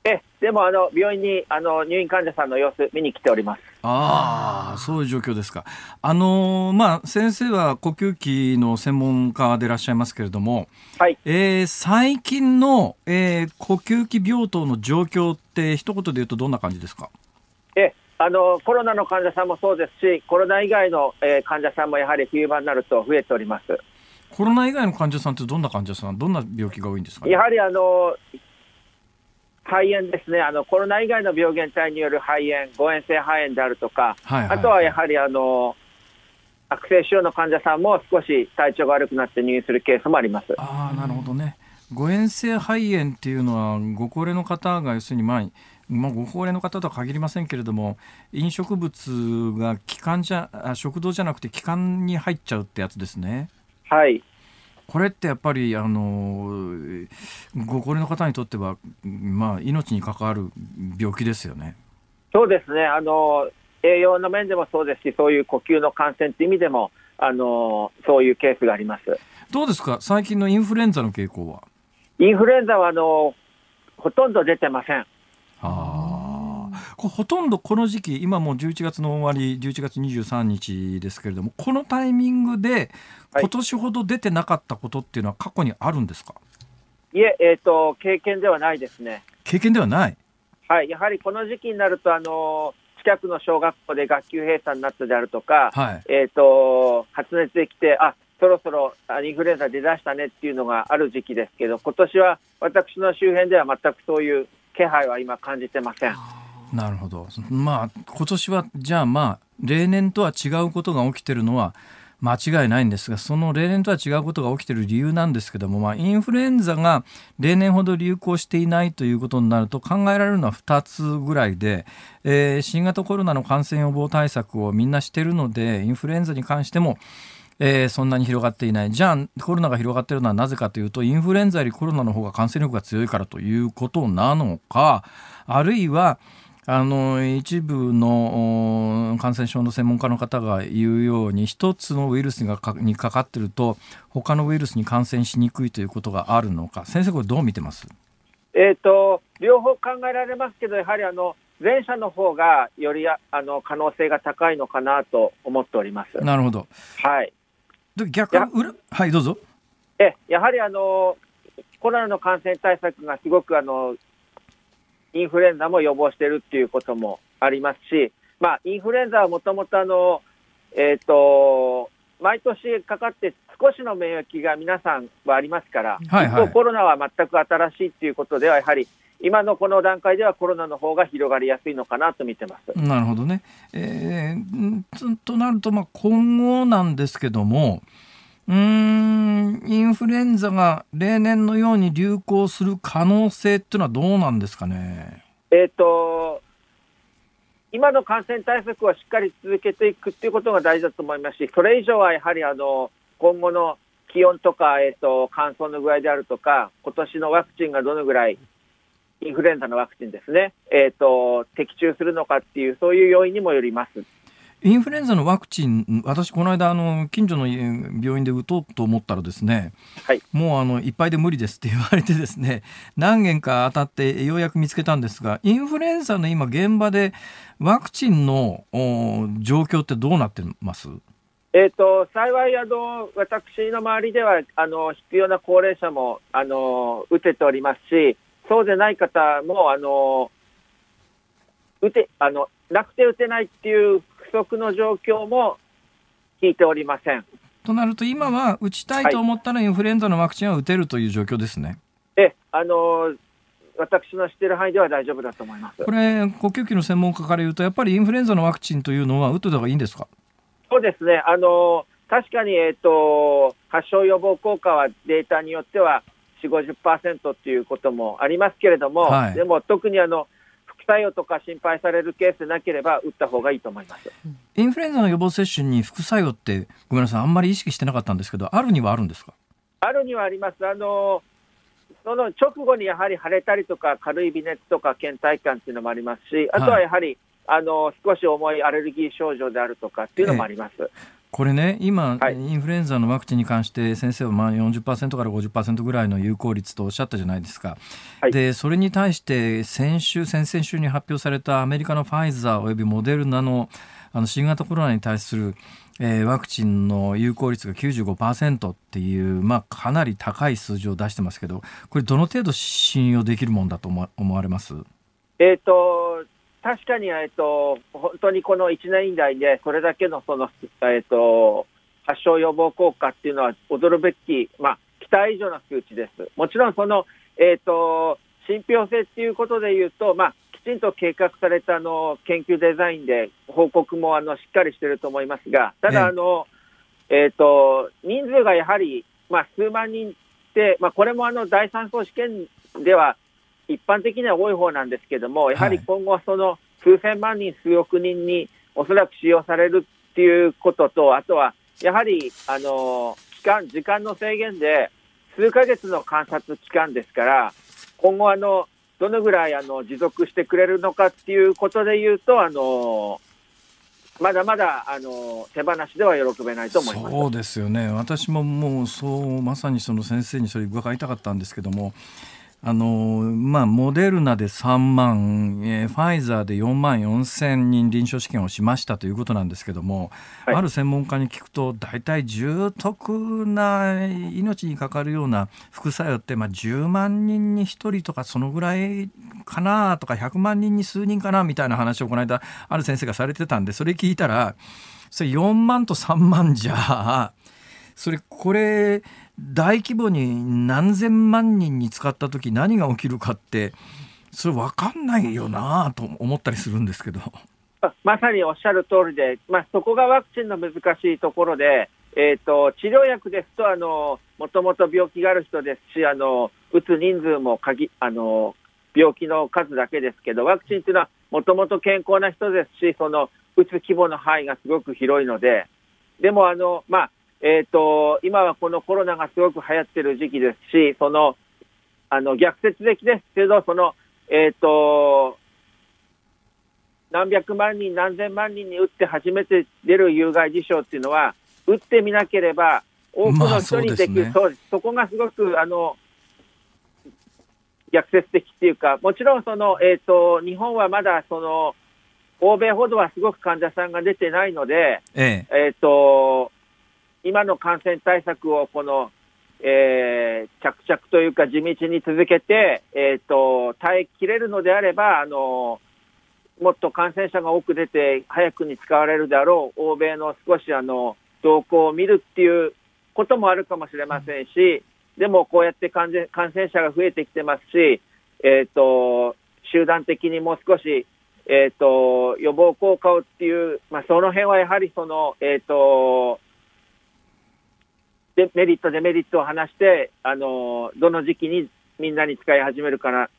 C: え、でもあの病院にあの入院患者さんの様子見に来ております。
A: ああ、そういう状況ですか。あのー、まあ、先生は呼吸器の専門家でいらっしゃいますけれども、
C: はい。
A: えー、最近の、えー、呼吸器病棟の状況って一言で言うとどんな感じですか？
C: え、あの、コロナの患者さんもそうですし、コロナ以外の、えー、患者さんもやはり冬場になると増えております。
A: コロナ以外の患者さんってどんな患者さん、どんな病気が多いんですか、
C: ね、やはりあの肺炎ですね。あの、コロナ以外の病原体による肺炎、誤嚥性肺炎であるとか、はいはい、あとはやはりあの悪性腫瘍の患者さんも少し体調が悪くなって入院するケースもあります。
A: あなるほどね、誤嚥性肺炎っていうのは、ご高齢の方が要するに、まあまあ、ご高齢の方とは限りませんけれども、飲食物が気管じゃ食道じゃなくて気管に入っちゃうってやつですね。
C: はい
A: これってやっぱりあのご高齢の方にとっては、まあ、命に関わる病気ですよね。
C: そうですね。あの栄養の面でもそうですし、そういう呼吸の感染という意味でも、あのそういうケースがあります。
A: どうですか、最近のインフルエンザの傾向は？
C: インフルエンザはあのほとんど出てません。
A: あほとんどこの時期今もう11月の終わり11月23日ですけれどもこのタイミングで今年ほど出てなかったことっていうのは過去にあるんですか、
C: いえ、えーと、経験ではないですね。
A: 経験ではない？
C: はい、やはりこの時期になると、あの近くの小学校で学級閉鎖になったであるとか、はい、えーと、発熱できて、あそろそろインフルエンザ出だしたねっていうのがある時期ですけど、今年は私の周辺では全くそういう気配は今感じてません。
A: なるほど。まあ今年はじゃあまあ例年とは違うことが起きてるのは間違いないんですがその例年とは違うことが起きている理由なんですけども、まあ、インフルエンザが例年ほど流行していないということになると考えられるのは2つぐらいで、えー、新型コロナの感染予防対策をみんなしているのでインフルエンザに関してもえー、そんなに広がっていないじゃあコロナが広がっているのはなぜかというとインフルエンザよりコロナの方が感染力が強いからということなのかあるいはあの一部の感染症の専門家の方が言うように一つのウイルスがかにかかっていると他のウイルスに感染しにくいということがあるのか先生これどう見てます？
C: えーと、両方考えられますけどやはりあの前者の方がよりあの可能性が高いのかなと思っております。
A: なるほど。
C: はい。
A: で逆はいどうぞ。
C: えやはりあのコロナの感染対策がすごくあのインフルエンザも予防しているっていうこともありますし、まあ、インフルエンザはもともとあの、えっ、ー、と、毎年かかって少しの免疫が皆さんはありますから、はいはい、コロナは全く新しいということでは、やはり今のこの段階ではコロナの方が広がりやすいのかなと見てます
A: なるほどね。えー、となると、まあ、今後なんですけども、うんインフルエンザが例年のように流行する可能性っていうのはどうなんですかね？
C: えっ、と今の感染対策はしっかり続けていくっていうことが大事だと思いますし、それ以上はやはりあの今後の気温とか、えーと、乾燥の具合であるとか、今年のワクチンがどのぐらい、インフルエンザのワクチンですね、えーと的中するのかっていう、そういう要因にもよります。
A: インフルエンザのワクチン、私、この間あの、近所の病院で打とうと思ったらですね、はい、もうあのいっぱいで無理ですって言われてですね、何件か当たってようやく見つけたんですが、インフルエンザの今、現場でワクチンの状況ってどうなってます？
C: えーと、幸いあの、私の周りではあの必要な高齢者もあの打てておりますし、そうでない方もあの打てあのなくて打てないっていう不足の状況も聞いておりません。
A: となると、今は打ちたいと思ったら、インフルエンザのワクチンは打てるという状況ですね。
C: えあの私の知っている範囲では大丈夫だと思います。
A: これ、呼吸器の専門家から言うと、やっぱりインフルエンザのワクチンというのは、打ってた方がいいんですか？
C: そうですね、あの確かに、えーと、発症予防効果はデータによっては4、50%っていうこともありますけれども、はい、でも特にあの作用とか心配されるケースでなければ打った方がいいと思います。
A: インフルエンザの予防接種に副作用ってごめんなさいあんまり意識してなかったんですけどあるにはあるんですか？
C: あるにはあります。あのその直後にやはり腫れたりとか軽い微熱とか倦怠感っていうのもありますしあとはやはり、はい、あの少し重いアレルギー症状であるとかっていうのもあります。ええ
A: これね、今、はい、インフルエンザのワクチンに関して、先生はまあ40%から50%ぐらいの有効率とおっしゃったじゃないですか、はい、でそれに対して、先週、先々週に発表されたアメリカのファイザーおよびモデルナのあの新型コロナに対する、えー、ワクチンの有効率が95%っていう、まあ、かなり高い数字を出してますけど、これ、どの程度信用できるもんだと思われます？
C: えーと確かに、えっと、本当にこの1年以内で、それだけのその、えっと、発症予防効果っていうのは驚るべき、まあ、期待以上の数値です。もちろん、その、えっと、信憑性っていうことで言うと、まあ、きちんと計画されたあの研究デザインで報告もあのしっかりしていると思いますが、ただ、あの、えっ、と、人数がやはり、まあ、数万人って、まあ、これもあの第三層試験では一般的には多い方なんですけども、やはり今後、その数千万人、数億人におそらく使用されるっていうことと、あとはやはりあの期間、時間の制限で数ヶ月の観察期間ですから、今後あの、どのぐらいあの持続してくれるのかっていうことでいうと、あのまだまだあの手放しでは喜べないと思います。
A: そうですよね、私ももうそうまさにその先生にそれ伺いたかったんですけども、あのまあ、モデルナで3万、えー、ファイザーで4万4千人臨床試験をしましたということなんですけども、はい、ある専門家に聞くと大体重篤な命にかかるような副作用って、まあ、10万人に1人とかそのぐらいかなとか100万人に数人かなみたいな話をこの間ある先生がされてたんでそれ聞いたらそれ4万と3万じゃそれこれ大規模に何千万人に使った時何が起きるかってそれ分かんないよなと思ったりするんですけど。
C: まさにおっしゃる通りで、まあ、そこがワクチンの難しいところで、えーと、治療薬ですと、もともと病気がある人ですし、あの打つ人数も鍵あの病気の数だけですけど、ワクチンというのはもともと健康な人ですし、その打つ規模の範囲がすごく広いので、でもあの、まあえーと、今はこのコロナがすごく流行ってる時期ですし、そのあの逆説的です。けど、そのえーと何百万人、何千万人に打って初めて出る有害事象っていうのは、打ってみなければ、多くの人にできる、まあそね、そこがすごくあの逆説的っていうか、もちろんその、えーと、日本はまだその欧米ほどはすごく患者さんが出てないので、ええ。えーと、今の感染対策をこの、えー、着々というか地道に続けて、えーと耐えきれるのであれば、あのもっと感染者が多く出て、早くに使われるであろう欧米の少しあの動向を見るっていうこともあるかもしれませんし、でもこうやって感染感染者が増えてきてますし、えーと、集団的にもう少し、えーと、予防効果をっていう、まあ、その辺はやはりその、えーと、でメリット、デメリットを話して、あのどの時期にみんなに使い始めるかな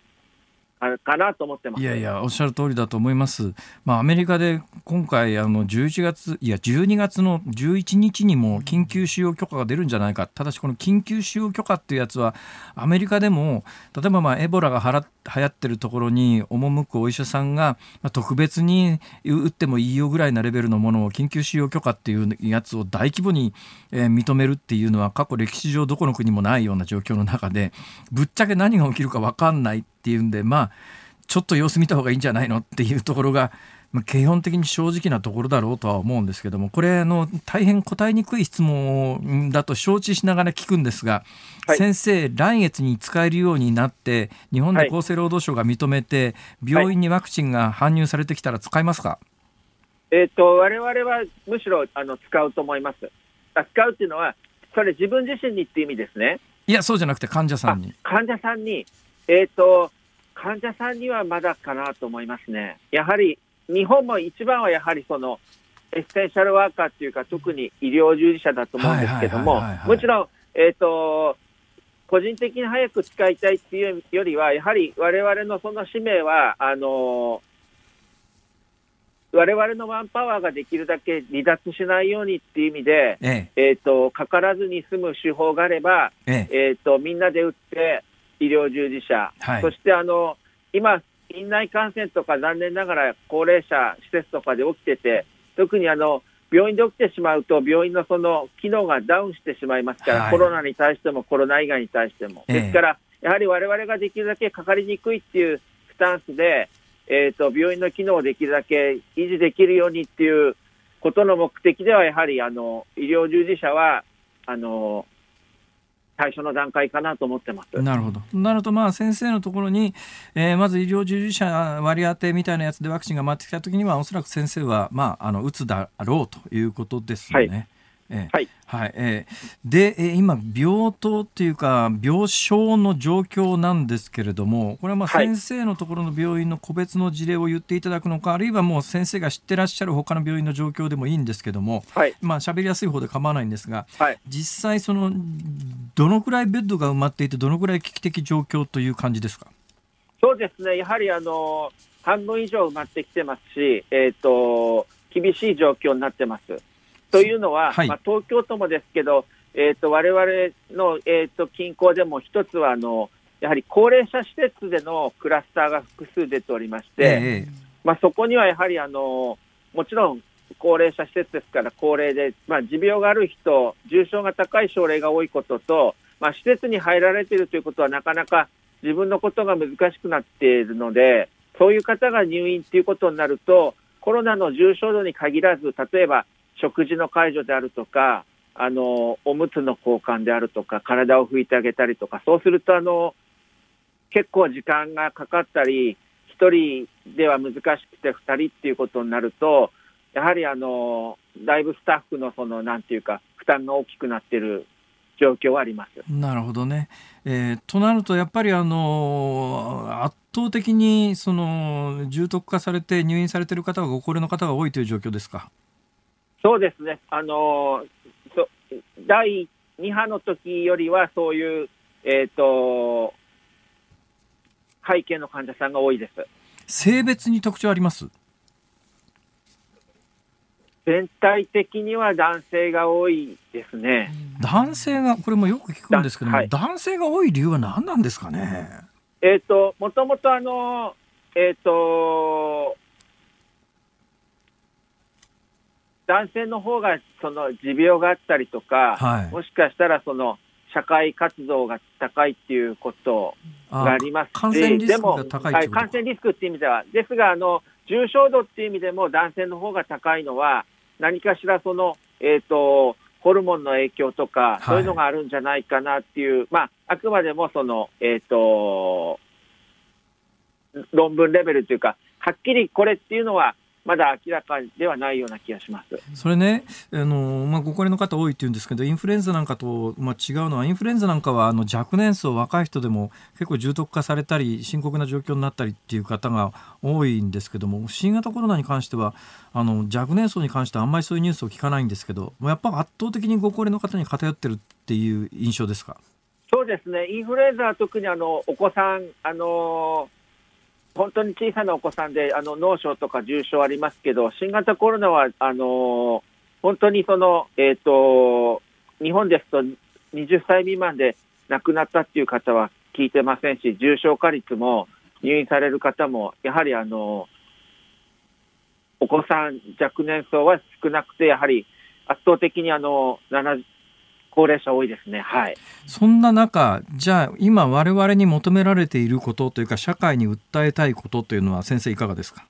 C: かなと思ってます
A: いやいやおっしゃる通りだと思います。まあアメリカで今回あの11月いや12月の11日にも緊急使用許可が出るんじゃないか。ただしこの緊急使用許可っていうやつはアメリカでも例えばまあエボラがはら流行ってるところに赴くお医者さんが、まあ、特別に打ってもいいよぐらいなレベルのものを緊急使用許可っていうやつを大規模に、えー、認めるっていうのは過去歴史上どこの国もないような状況の中でぶっちゃけ何が起きるか分かんないっていうんでまあちょっと様子見た方がいいんじゃないのっていうところが基本的に正直なところだろうとは思うんですけどもこれあの大変答えにくい質問だと承知しながら聞くんですが、はい、先生来月に使えるようになって日本で厚生労働省が認めて、病院にワクチンが搬入されてきたら使いますか、
C: えーと、我々はむしろあの使うと思います。使うっていうのはそれ自分自身にっていう意味ですね。
A: いやそうじゃなくて患者さんに。
C: 患者さんにえーと患者さんにはまだかなと思いますね。やはり日本も一番はやはりそのエッセンシャルワーカーっていうか、特に医療従事者だと思うんですけども、もちろん、えっ、ー、と、個人的に早く使いたいっていうよりは、やはり我々のその使命は、あの我々のマンパワーができるだけ離脱しないようにっていう意味で、ええ。えーと、かからずに済む手法があれば、ええ。えーと、みんなで打って、医療従事者、はい、そしてあの今、院内感染とか残念ながら高齢者施設とかで起きてて、特にあの病院で起きてしまうと、病院のその機能がダウンしてしまいますから、はい、コロナに対してもコロナ以外に対しても。ですから、やはりわれわれができるだけかかりにくいっていうスタンスで、えーと、病院の機能をできるだけ維持できるようにっていうことの目的では、やはりあの医療従事者はあの最初の段階かなと思ってます。
A: なるほど。なると、まあ、先生のところに、えー、まず医療従事者割り当てみたいなやつでワクチンが回ってきたときには、おそらく先生は、まあ、あの打つだろうということですよね。はいえー、はい、はいえー、で、えー、今、病棟っていうか、病床の状況なんですけれども、これはまあ先生のところの病院の個別の事例を言っていただくのか、あるいはもう先生が知ってらっしゃる他の病院の状況でもいいんですけども、はい、まあ喋りやすい方で構わないんですが、はい、実際、そのどのくらいベッドが埋まっていて、どのくらい危機的状況という感じですか？
C: そうですね、やはりあの半分以上埋まってきてますし、えーと厳しい状況になってます。というのは、はい、まあ、東京都もですけど、えーと、われわれの、えーと、近郊でも一つはあの、やはり高齢者施設でのクラスターが複数出ておりまして、えー、まあ、そこにはやはりあのもちろん高齢者施設ですから高齢で、まあ、持病がある人、重症が高い症例が多いことと、まあ、施設に入られているということはなかなか自分のことが難しくなっているので、そういう方が入院ということになると、コロナの重症度に限らず、例えば食事の介助であるとか、あの、おむつの交換であるとか、体を拭いてあげたりとか、そうすると、あの、結構時間がかかったり、1人では難しくて2人っていうことになると、やはりあの、だいぶスタッフのその、なんていうか、負担が大きくなってる状況はあります。
A: なるほどね、えー、となると、やっぱりあの圧倒的にその重篤化されて入院されている方がご高齢の方が多いという状況ですか？
C: そうですね、あのそ第2波の時よりは、そういう、えーと、背景の患者さんが多いです
A: 性別に特徴あります？
C: 全体的には男性が多いですね。
A: 男性が、これもよく聞くんですけども、はい、男性が多い理由は何なんですかね？
C: えっ、ー、と、もともとあの、えっ、ー、と、男性の方がその持病があったりとか、はい、もしかしたらその社会活動が高いっていうことがありますし、
A: 感染リスクが高いはい、
C: 感染リスクっていう意味では、ですがあの、重症度っていう意味でも男性の方が高いのは、何かしらその、えっ、ー、と、ホルモンの影響とか、そういうのがあるんじゃないかなっていう、はい、まあ、あくまでもその、えっ、ー、と、論文レベルというか、はっきりこれっていうのは、まだ明らかではないような気がします
A: それね、あのまあ、ご高齢の方多いって言うんですけど、インフルエンザなんかと、まあ、違うのは、インフルエンザなんかはあの若年層、若い人でも結構重篤化されたり、深刻な状況になったりっていう方が多いんですけども、新型コロナに関しては、あの若年層に関してはあんまりそういうニュースを聞かないんですけど、やっぱ圧倒的にご高齢の方に偏ってるっていう印象ですか？
C: そうですね、インフルエンザは特にあのお子さん、あの本当に小さなお子さんであの脳症とか重症ありますけど、新型コロナはあの本当にその、えーと、日本ですと20歳未満で亡くなったっていう方は聞いてませんし、重症化率も入院される方も、やはりあのお子さん、若年層は少なくて、やはり圧倒的にあの高齢者多いですね。はい。
A: そんな中、じゃあ今我々に求められていることというか社会に訴えたいことというのは先生いかがですか？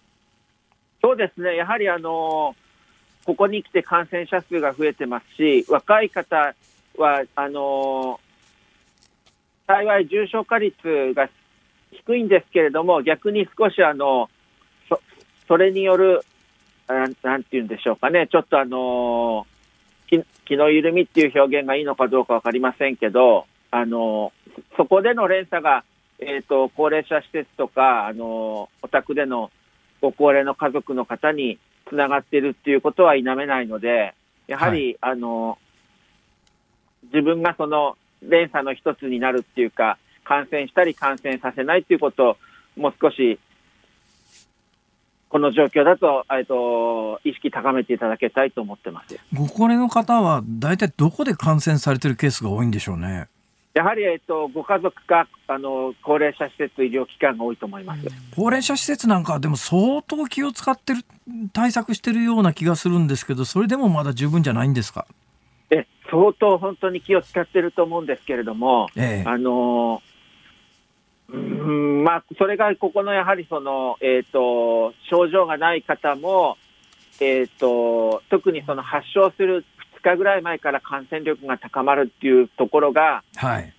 C: そうですね。やはりあのここに来て感染者数が増えてますし、若い方はあの幸い重症化率が低いんですけれども、逆に少しあのそそれによるなんていうんでしょうかね、ちょっとあの気の緩みっていう表現がいいのかどうか分かりませんけど、あのそこでの連鎖が、えーと、高齢者施設とか、あのお宅でのご高齢の家族の方につながっているっていうことは否めないので、やはり、はい、あの自分がその連鎖の一つになるっていうか、感染したり感染させないっていうことをもう少しこの状況だと、えっと、意識高めていただきたいと思ってます。
A: ご高齢の方は、大体どこで感染されてるケースが多いんでしょうね？
C: やはり、えっと、ご家族かあの高齢者施設、医療機関が多いと思います。
A: 高齢者施設なんかは、でも相当気を使ってる、対策してるような気がするんですけど、それでもまだ十分じゃないんですか？
C: え相当本当に気を使ってると思うんですけれども、ええ、あのうんまあ、それがここのやはりその、えーと、症状がない方も、えーと、特にその発症する2日ぐらい前から感染力が高まるっていうところが、はい、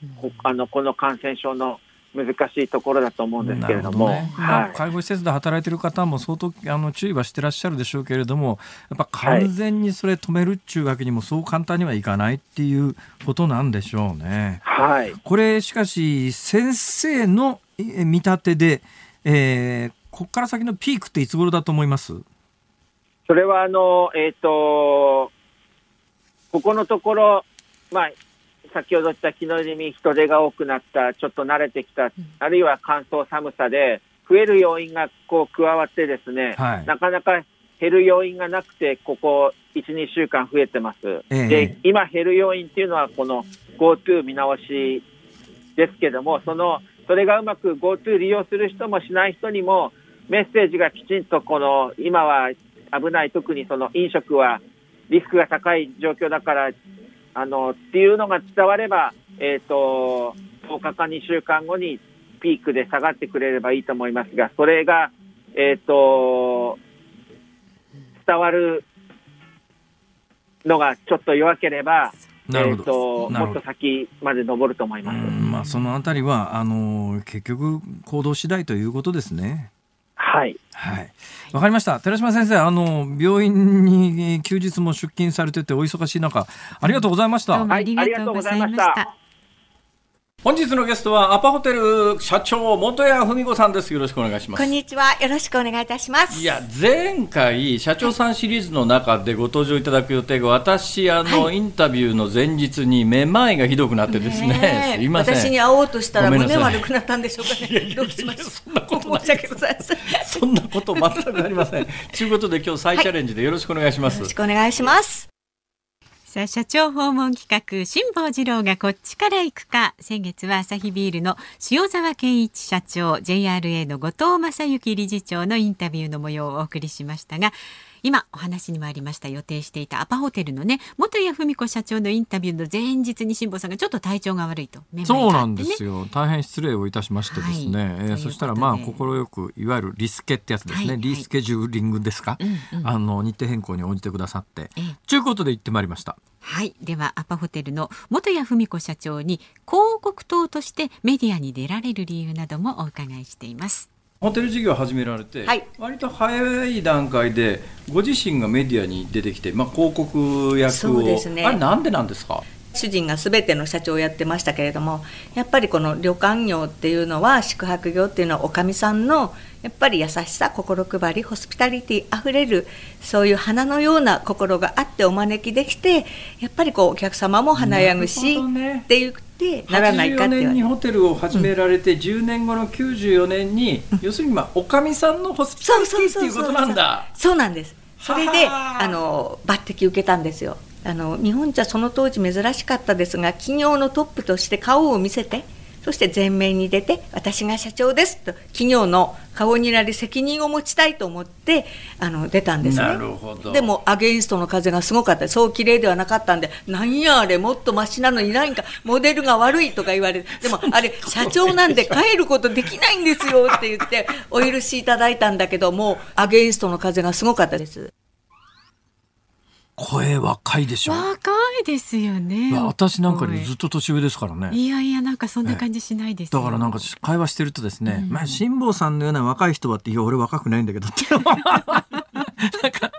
C: あのこの感染症の難しいところだと思うんですけれども、ね。
A: はい、介護施設で働いている方も相当あの注意はしてらっしゃるでしょうけれどもやっぱ完全にそれ止めるっちゅうわけにもそう簡単にはいかないっていうことなんでしょうね。
C: はい、
A: これしかし先生の見立てで、えー、ここから先のピークっていつ頃だと思います？
C: それはあの、えっ、ー、とここのところ、まあ、先ほど言った気のみ、人手が多くなった、ちょっと慣れてきた、あるいは乾燥、寒さで、増える要因がこう加わってですね、はい、なかなか減る要因がなくて、ここ1、2週間増えてます。えで、今減る要因っていうのは、この GoTo 見直しですけども、その、それがうまく GoTo 利用する人もしない人にも、メッセージがきちんとこの、今は危ない、特にその飲食はリスクが高い状況だからあのっていうのが伝われば、えーと、10日か2週間後にピークで下がってくれればいいと思いますが、それが、えーと、伝わるのがちょっと弱ければ、なるほど、えーと、もっと先まで登ると思います。
A: まあ、そのあたりはあの結局、行動次第ということですね。
C: はい。
A: はい。わかりました。寺島先生、あの、病院に休日も出勤されててお忙しい中、ありがとうございました。
B: はい、ありがとうございました。
A: 本日のゲストはアパホテル社長本谷文子さんです。よろしくお願いします。
D: こんにちは。よろしくお願いいたします。
A: いや前回社長さんシリーズの中でご登場いただく予定が私あの、はい、インタビューの前日にめまいがひどくなってですね、ね、
D: すいません。私に会おうとしたら胸悪くなったんでしょうかね。どうしましそんなこと申し訳ございません。
A: そんなこと全くありません。ということで今日再チャレンジでよろしくお願いします、はい、
D: よろしくお願いします
B: さあ社長訪問企画辛坊治郎がこっちから行くか。先月はアサヒビールの塩沢健一社長 JRA の後藤正幸理事長のインタビューの模様をお送りしましたが今お話にもありました予定していたアパホテルのね元谷文子社長のインタビューの前日に辛坊さんがちょっと体調が悪いと、
A: ね、そうなんですよ。大変失礼をいたしましてですね、はい、えー、そしたらまあ快くいわゆるリスケってやつですね、はい、リスケジューリングですか、うんうん、あの日程変更に応じてくださって。と、い。うことで行ってまいりました。
B: はい。ではアパホテルの元谷文子社長に広告塔としてメディアに出られる理由などもお伺いしています
A: ホテル事業を始められて、はい、割と早い段階でご自身がメディアに出てきて、まあ、広告役を、ね、あれなんでなんですか？
D: 主人が全ての社長をやってましたけれどもやっぱりこの旅館業っていうのは宿泊業っていうのはおかみさんのやっぱり優しさ心配りホスピタリティあふれるそういう花のような心があってお招きできてやっぱりこうお客様も華やぐし、ね、って言ってならないかって
A: 84年にホテルを始められて、うん、10年後の94年に、うん、要するにまあおかみさんのホスピタリティっていうことなんだ。
D: そうなんです。それであの抜擢受けたんですよ。あの日本じゃその当時珍しかったですが企業のトップとして顔を見せてそして前面に出て私が社長ですと企業の顔になり責任を持ちたいと思ってあの出たんですね。でもアゲインストの風がすごかった。そう綺麗ではなかったんでなんやあれもっとマシなのにないんかモデルが悪いとか言われてでもあれ社長なんで帰ることできないんですよって言ってお許しいただいたんだけどもアゲインストの風がすごかったです。
A: 声若いでしょ。
B: 若いですよね。
A: 私なんかよりずっと年上ですからね。
B: いやいやなんかそんな感じしないです
A: だからなんか会話してるとですね、うん、まあ辛坊さんのような若い人はっていや俺若くないんだけどって。なんか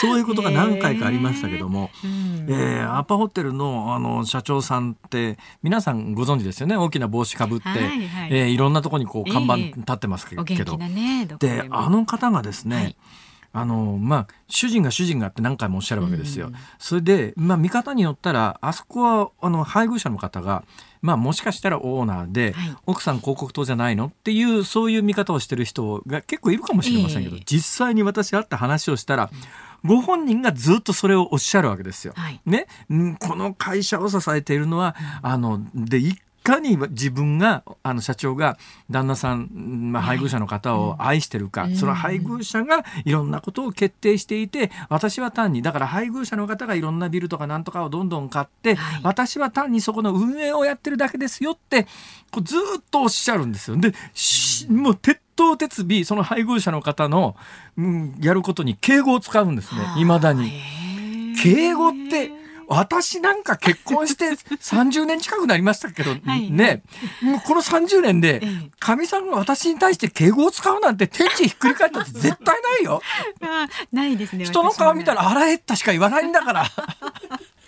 A: そういうことが何回かありましたけども、えー、えー、アパホテルのあの社長さんって皆さんご存知ですよね。大きな帽子かぶって、はいはい、えー、いろんなところにこう看板立ってますけど、えーね、であの方がですね、はいあのまあ主人が主人がって何回もおっしゃるわけですよ。うん、それでまあ見方によったらあそこはあの配偶者の方がまあもしかしたらオーナーで、はい、奥さん広告塔じゃないのっていうそういう見方をしてる人が結構いるかもしれませんけど、えー、実際に私会った話をしたら。ご本人がずっとそれをおっしゃるわけですよ。はい、ね、この会社を支えているのは、あので一かに自分があの社長が旦那さん、まあ、配偶者の方を愛してるか、はい、その配偶者がいろんなことを決定していて私は単にだから配偶者の方がいろんなビルとかなんとかをどんどん買って、はい、私は単にそこの運営をやってるだけですよってこうずっとおっしゃるんですよ。でもう鉄頭鉄尾その配偶者の方の、うん、やることに敬語を使うんですね。いまだに。敬語って私なんか結婚して30年近くなりましたけど、はい、ね、もうこの30年で、かみさんが私に対して敬語を使うなんて天地ひっくり返ったって絶対ないよ。
B: ないですね。
A: 人の顔見たら腹減ったしか言わないんだから。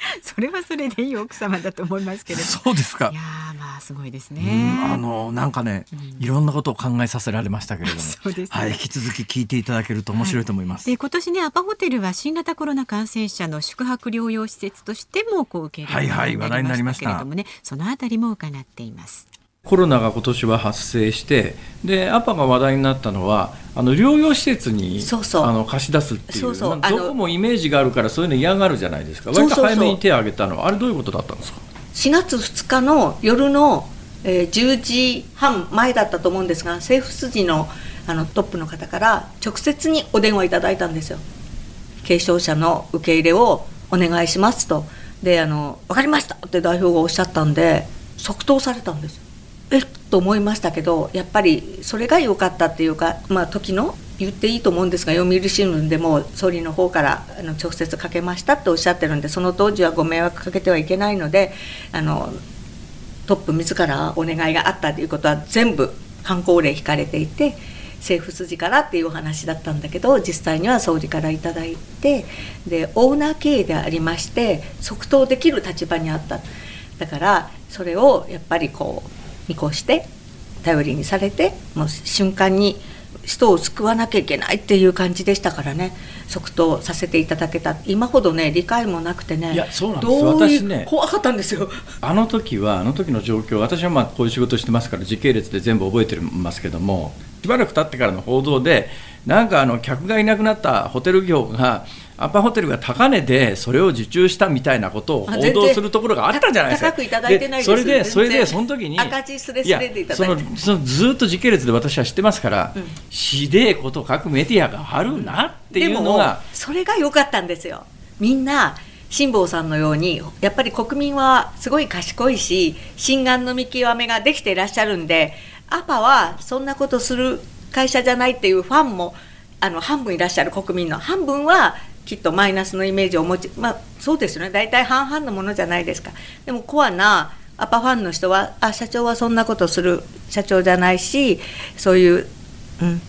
B: それはそれでいい奥様だと思いますけれど。
A: そうですか。
B: いやまあすごいですね。
A: あのなんかね、いろんなことを考えさせられましたけれども、そうです、ね、はい、引き続き聞いていただけると面白いと思います。
B: はい、で今年ねアパホテルは新型コロナ感染者の宿泊療養施設としてもこう受け入れ
A: はいはい話題になりましたけれ
B: どもね、そのあたりも伺っています。
A: コロナが今年は発生してでアパが話題になったのはあの療養施設にあの貸し出すっていうそうそう。どこもイメージがあるからそういうの嫌がるじゃないですか。割と早めに手を挙げたのは。あれどういうことだったんですか
D: ？4月2日の夜の、えー、10時半前だったと思うんですが政府筋のあのトップの方から直接にお電話いただいたんですよ。軽症者の受け入れをお願いしますと。であの分かりましたって代表がおっしゃったんで即答されたんですえっと思いましたけどやっぱりそれが良かったっていうか、まあ、時の言っていいと思うんですが読売新聞でも総理の方からあの直接かけましたっておっしゃってるんでその当時はご迷惑かけてはいけないのであのトップ自らお願いがあったということは全部観光令引かれていて政府筋からっていうお話だったんだけど実際には総理から頂いてでオーナー経営でありまして即答できる立場にあった。だからそれをやっぱりこう見越して頼りにされてもう瞬間に人を救わなきゃいけないっていう感じでしたからね。即答させていただけた。今ほどね理解もなくてね
A: いやそうなんです私ね
D: 怖かったんですよ。
A: あの時はあの時の状況私はまあこういう仕事してますから時系列で全部覚えてますけどもしばらく経ってからの報道でなんかあの客がいなくなったホテル業がアパホテルが高値でそれを受注したみたいなことを報道するところがあったじゃないですか。
D: 高くいただいてない
A: それでそれでその時に
D: 赤字スレスレでいた
A: だいて。そのずっと時系列で私は知ってますから、うん、ひでえこと書くメディアがあるなっていうのが、
D: それが良かったんですよ。みんな辛坊さんのようにやっぱり国民はすごい賢いし心眼の見極めができていらっしゃるんでアパはそんなことする会社じゃないっていうファンもあの半分いらっしゃる国民の。半分はきっとマイナスのイメージをお持ちまあそうですよね。大体半々のものじゃないですか。でもコアなアパファンの人はあ社長はそんなことする社長じゃないしそういう、うん、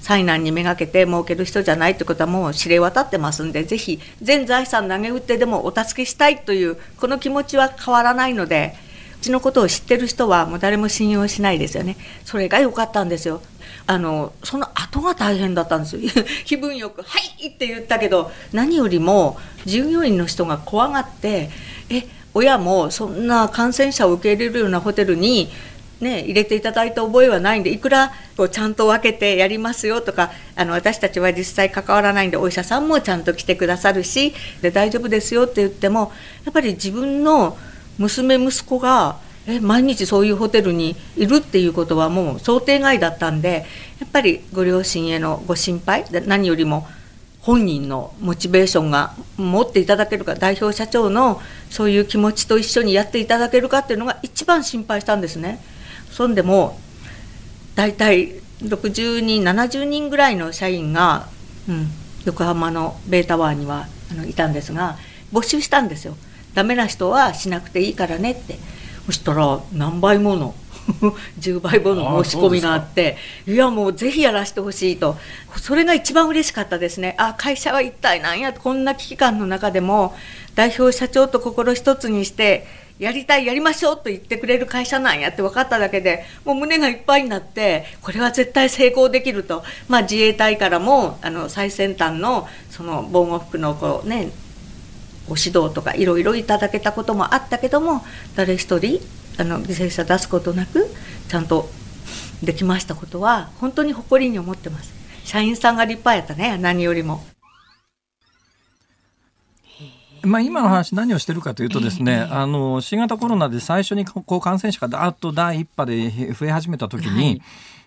D: 災難にめがけて儲ける人じゃないってことはもう知れ渡ってますんでぜひ全財産投げ打ってでもお助けしたいというこの気持ちは変わらないのでうちのことを知ってる人はもう誰も信用しないですよね。それが良かったんですよ。あのその後が大変だったんですよ 気分よく「はい!」って言ったけど何よりも従業員の人が怖がってえ親もそんな感染者を受け入れるようなホテルにね、入れていただいた覚えはないんでいくらこうちゃんと分けてやりますよとかあの私たちは実際関わらないんでお医者さんもちゃんと来てくださるしで大丈夫ですよって言ってもやっぱり自分の娘息子がえ毎日そういうホテルにいるっていうことはもう想定外だったんでやっぱりご両親へのご心配何よりも本人のモチベーションが持っていただけるか代表社長のそういう気持ちと一緒にやっていただけるかっていうのが一番心配したんですね。そんでも大体60人70人ぐらいの社員が、うん、横浜のベイタワーにはあのいたんですが募集したんですよ。ダメな人はしなくていいからねってそしたら何倍もの 10倍もの申し込みがあっていやもうぜひやらせてほしいと。それが一番嬉しかったですね。あ会社は一体何やこんな危機感の中でも代表社長と心一つにしてやりたいやりましょうと言ってくれる会社なんやって分かっただけでもう胸がいっぱいになってこれは絶対成功できると、まあ、自衛隊からもあの最先端のその防護服のこうねご指導とかいろいろいただけたこともあったけども誰一人あの犠牲者出すことなくちゃんとできましたことは本当に誇りに思ってます。社員さんが立派やったね何よりも。
A: まあ、今の話何をしてるかというとですね、あの新型コロナで最初にこう感染者がだーっと第一波で増え始めた時に、はい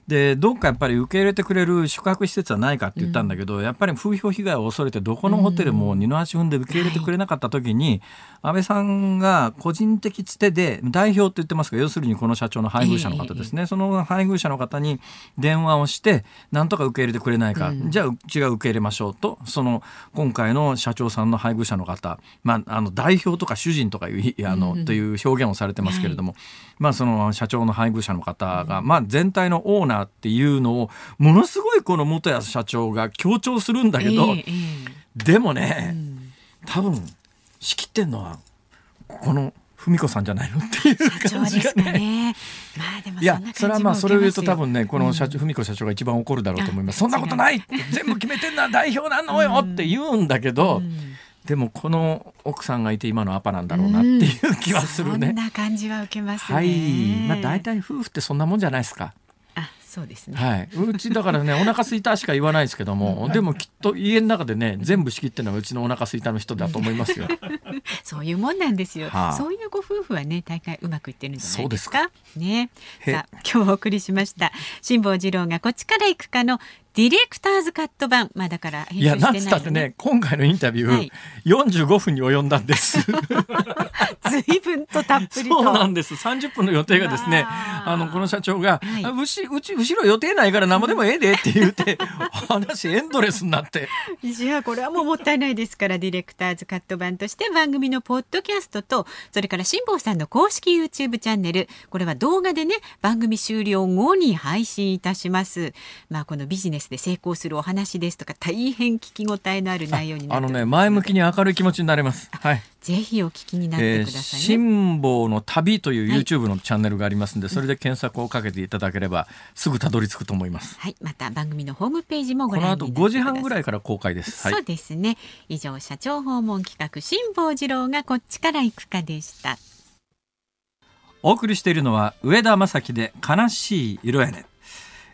A: でどっかやっぱり受け入れてくれる宿泊施設はないかって言ったんだけど、うん、やっぱり風評被害を恐れてどこのホテルも二の足踏んで受け入れてくれなかった時に、うん、安倍さんが個人的つてで代表って言ってますが要するにこの社長の配偶者の方ですね、えー、その配偶者の方に電話をしてなんとか受け入れてくれないか、うん、じゃあうちが受け入れましょうと。その今回の社長さんの配偶者の方、まあ、あの代表とか主人とかいうあの、という表現をされてますけれども、はい、まあ、その社長の配偶者の方が、まあ、全体のオーナーっていうのをものすごいこの元谷社長が強調するんだけど、えーえー、でもね、うん、多分仕切ってんのはこの文子さんじゃないのっていう感じがね。まあでもいやそれはまあそれを言うと多分ねこの社長、文子社長が一番怒るだろうと思います。そんなことない全部決めてんのは代表なのよって言うんだけど。でもこの奥さんがいて今のアパなんだろうなっていう気はするね。
B: そんな感じは受けます
A: はい。まあ大体夫婦ってそんなもんじゃないですか。
B: そうですね。
A: はい。うちだからね、お腹すいたしか言わないですけども、でもきっと家の中でね、全部仕切ってるのはうちのお腹すいたの人だと思いますよ。
B: そういうもんなんですよ。はあ、そういうご夫婦はね、大会うまくいってるんじゃないですか。すかね。さあ、今日お送りしました。辛坊治郎がこっちから行くかのディレクターズカット版、まあだから
A: いや、なんつったってね、今回のインタビュー、はい、45分に及んだんです。
B: 随分とたっぷり
A: そうなんです。30分の予定がですね、あの、この社長が、はい、うし、うち、後ろ予定ないから生でもええでって言って、話エンドレスになって。
B: いや、これはもうもったいないですから、ディレクターズカット版として番組のポッドキャストと、それから辛坊さんの公式 YouTube チャンネル、これは動画でね、番組終了後に配信いたします。まあ、このビジネススで成功するお話ですとか大変聞き応えのある内容に
A: あのね前向きに明るい気持ちになれます。はい。
B: ぜひお聞きになってください、ね、
A: 辛抱の旅という YouTube のチャンネルがありますので、はい、それで検索をかけていただければすぐたどり着くと思います。
B: はい、また番組のホームページもご覧
A: この後5時半ぐらいから公開です。
B: はい、そうですね。以上社長訪問企画辛抱治郎がこっちから行くかでした。
A: お送りしているのは上田正樹で悲しい色やね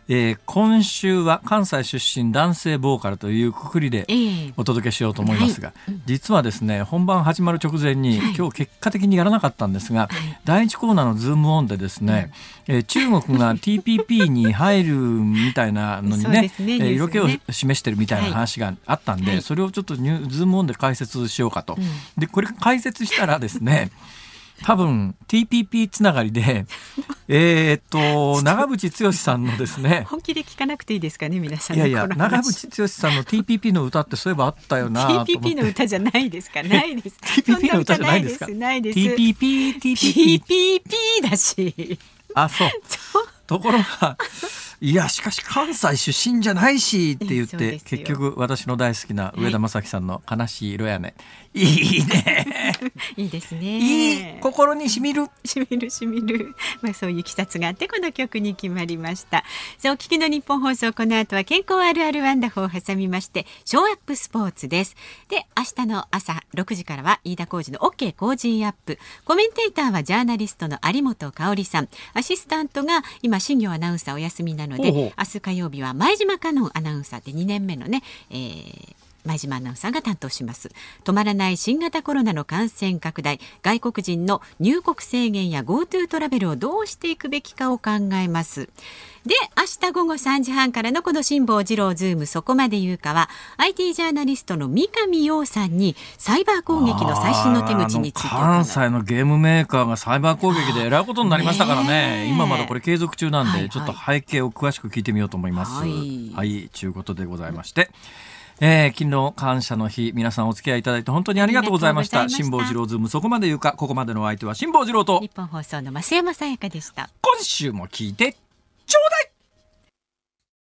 A: えー、今週は関西出身男性ボーカルというくくりでお届けしようと思いますが、はい、実はですね本番始まる直前に、はい、今日結果的にやらなかったんですが、はい、第一コーナーのズームオンでですね、えー、中国が TPP に入るみたいなのにねね、えー、色気を示してるみたいな話があったんで、それをちょっとズームオンで解説しようかと。うん、でこれ解説したらですね 多分 TPP つながりで えっと長渕剛さんのですね。
B: 本気で聞かなくていいですかね皆さん
A: いやいや長渕剛さんの TPP の歌ってそういえばあったよな
B: TPP の歌じゃないですか。ないです
A: TPP の歌じゃないですか。
B: ないです。
A: TPP
B: TPP TPP だし。
A: あそう。ところがいやしかし関西出身じゃないしって言って結局私の大好きな上田正樹さんの「悲しい色やね」いいね。
B: いいですね。
A: いい心にしみる。
B: しみるしみる。まあそういう季節があってこの曲に決まりました。さあお聞きの日本放送この後は健康あるあるワンダフを挟みましてショーアップスポーツです。で明日の朝6時からは飯田浩二の OK 工事アップ。コメンテーターはジャーナリストの有本香里さん。アシスタントが今新業アナウンサーお休みなので明日火曜日は前島香音アナウンサーで2年目のね、えー、前島アナウンサーが担当します。止まらない新型コロナの感染拡大。外国人の入国制限や GoTo トラベルをどうしていくべきかを考えます。で明日午後3時半からのこの辛坊治郎ズームそこまで言うかは IT ジャーナリストの三上洋さんにサイバー攻撃の最新の手口について
A: 関西のゲームメーカーがサイバー攻撃でえらいことになりましたからね。今まだこれ継続中なんで、はいはい、ちょっと背景を詳しく聞いてみようと思います。はい、はい、ということでございまして。えー、昨日感謝の日皆さんお付き合いいただいて本当にありがとうございました。辛坊治郎ズームそこまで言うかここまでのお相手は辛坊治郎と
B: 日本放送の増山さやかでした。
A: 今週も聞いて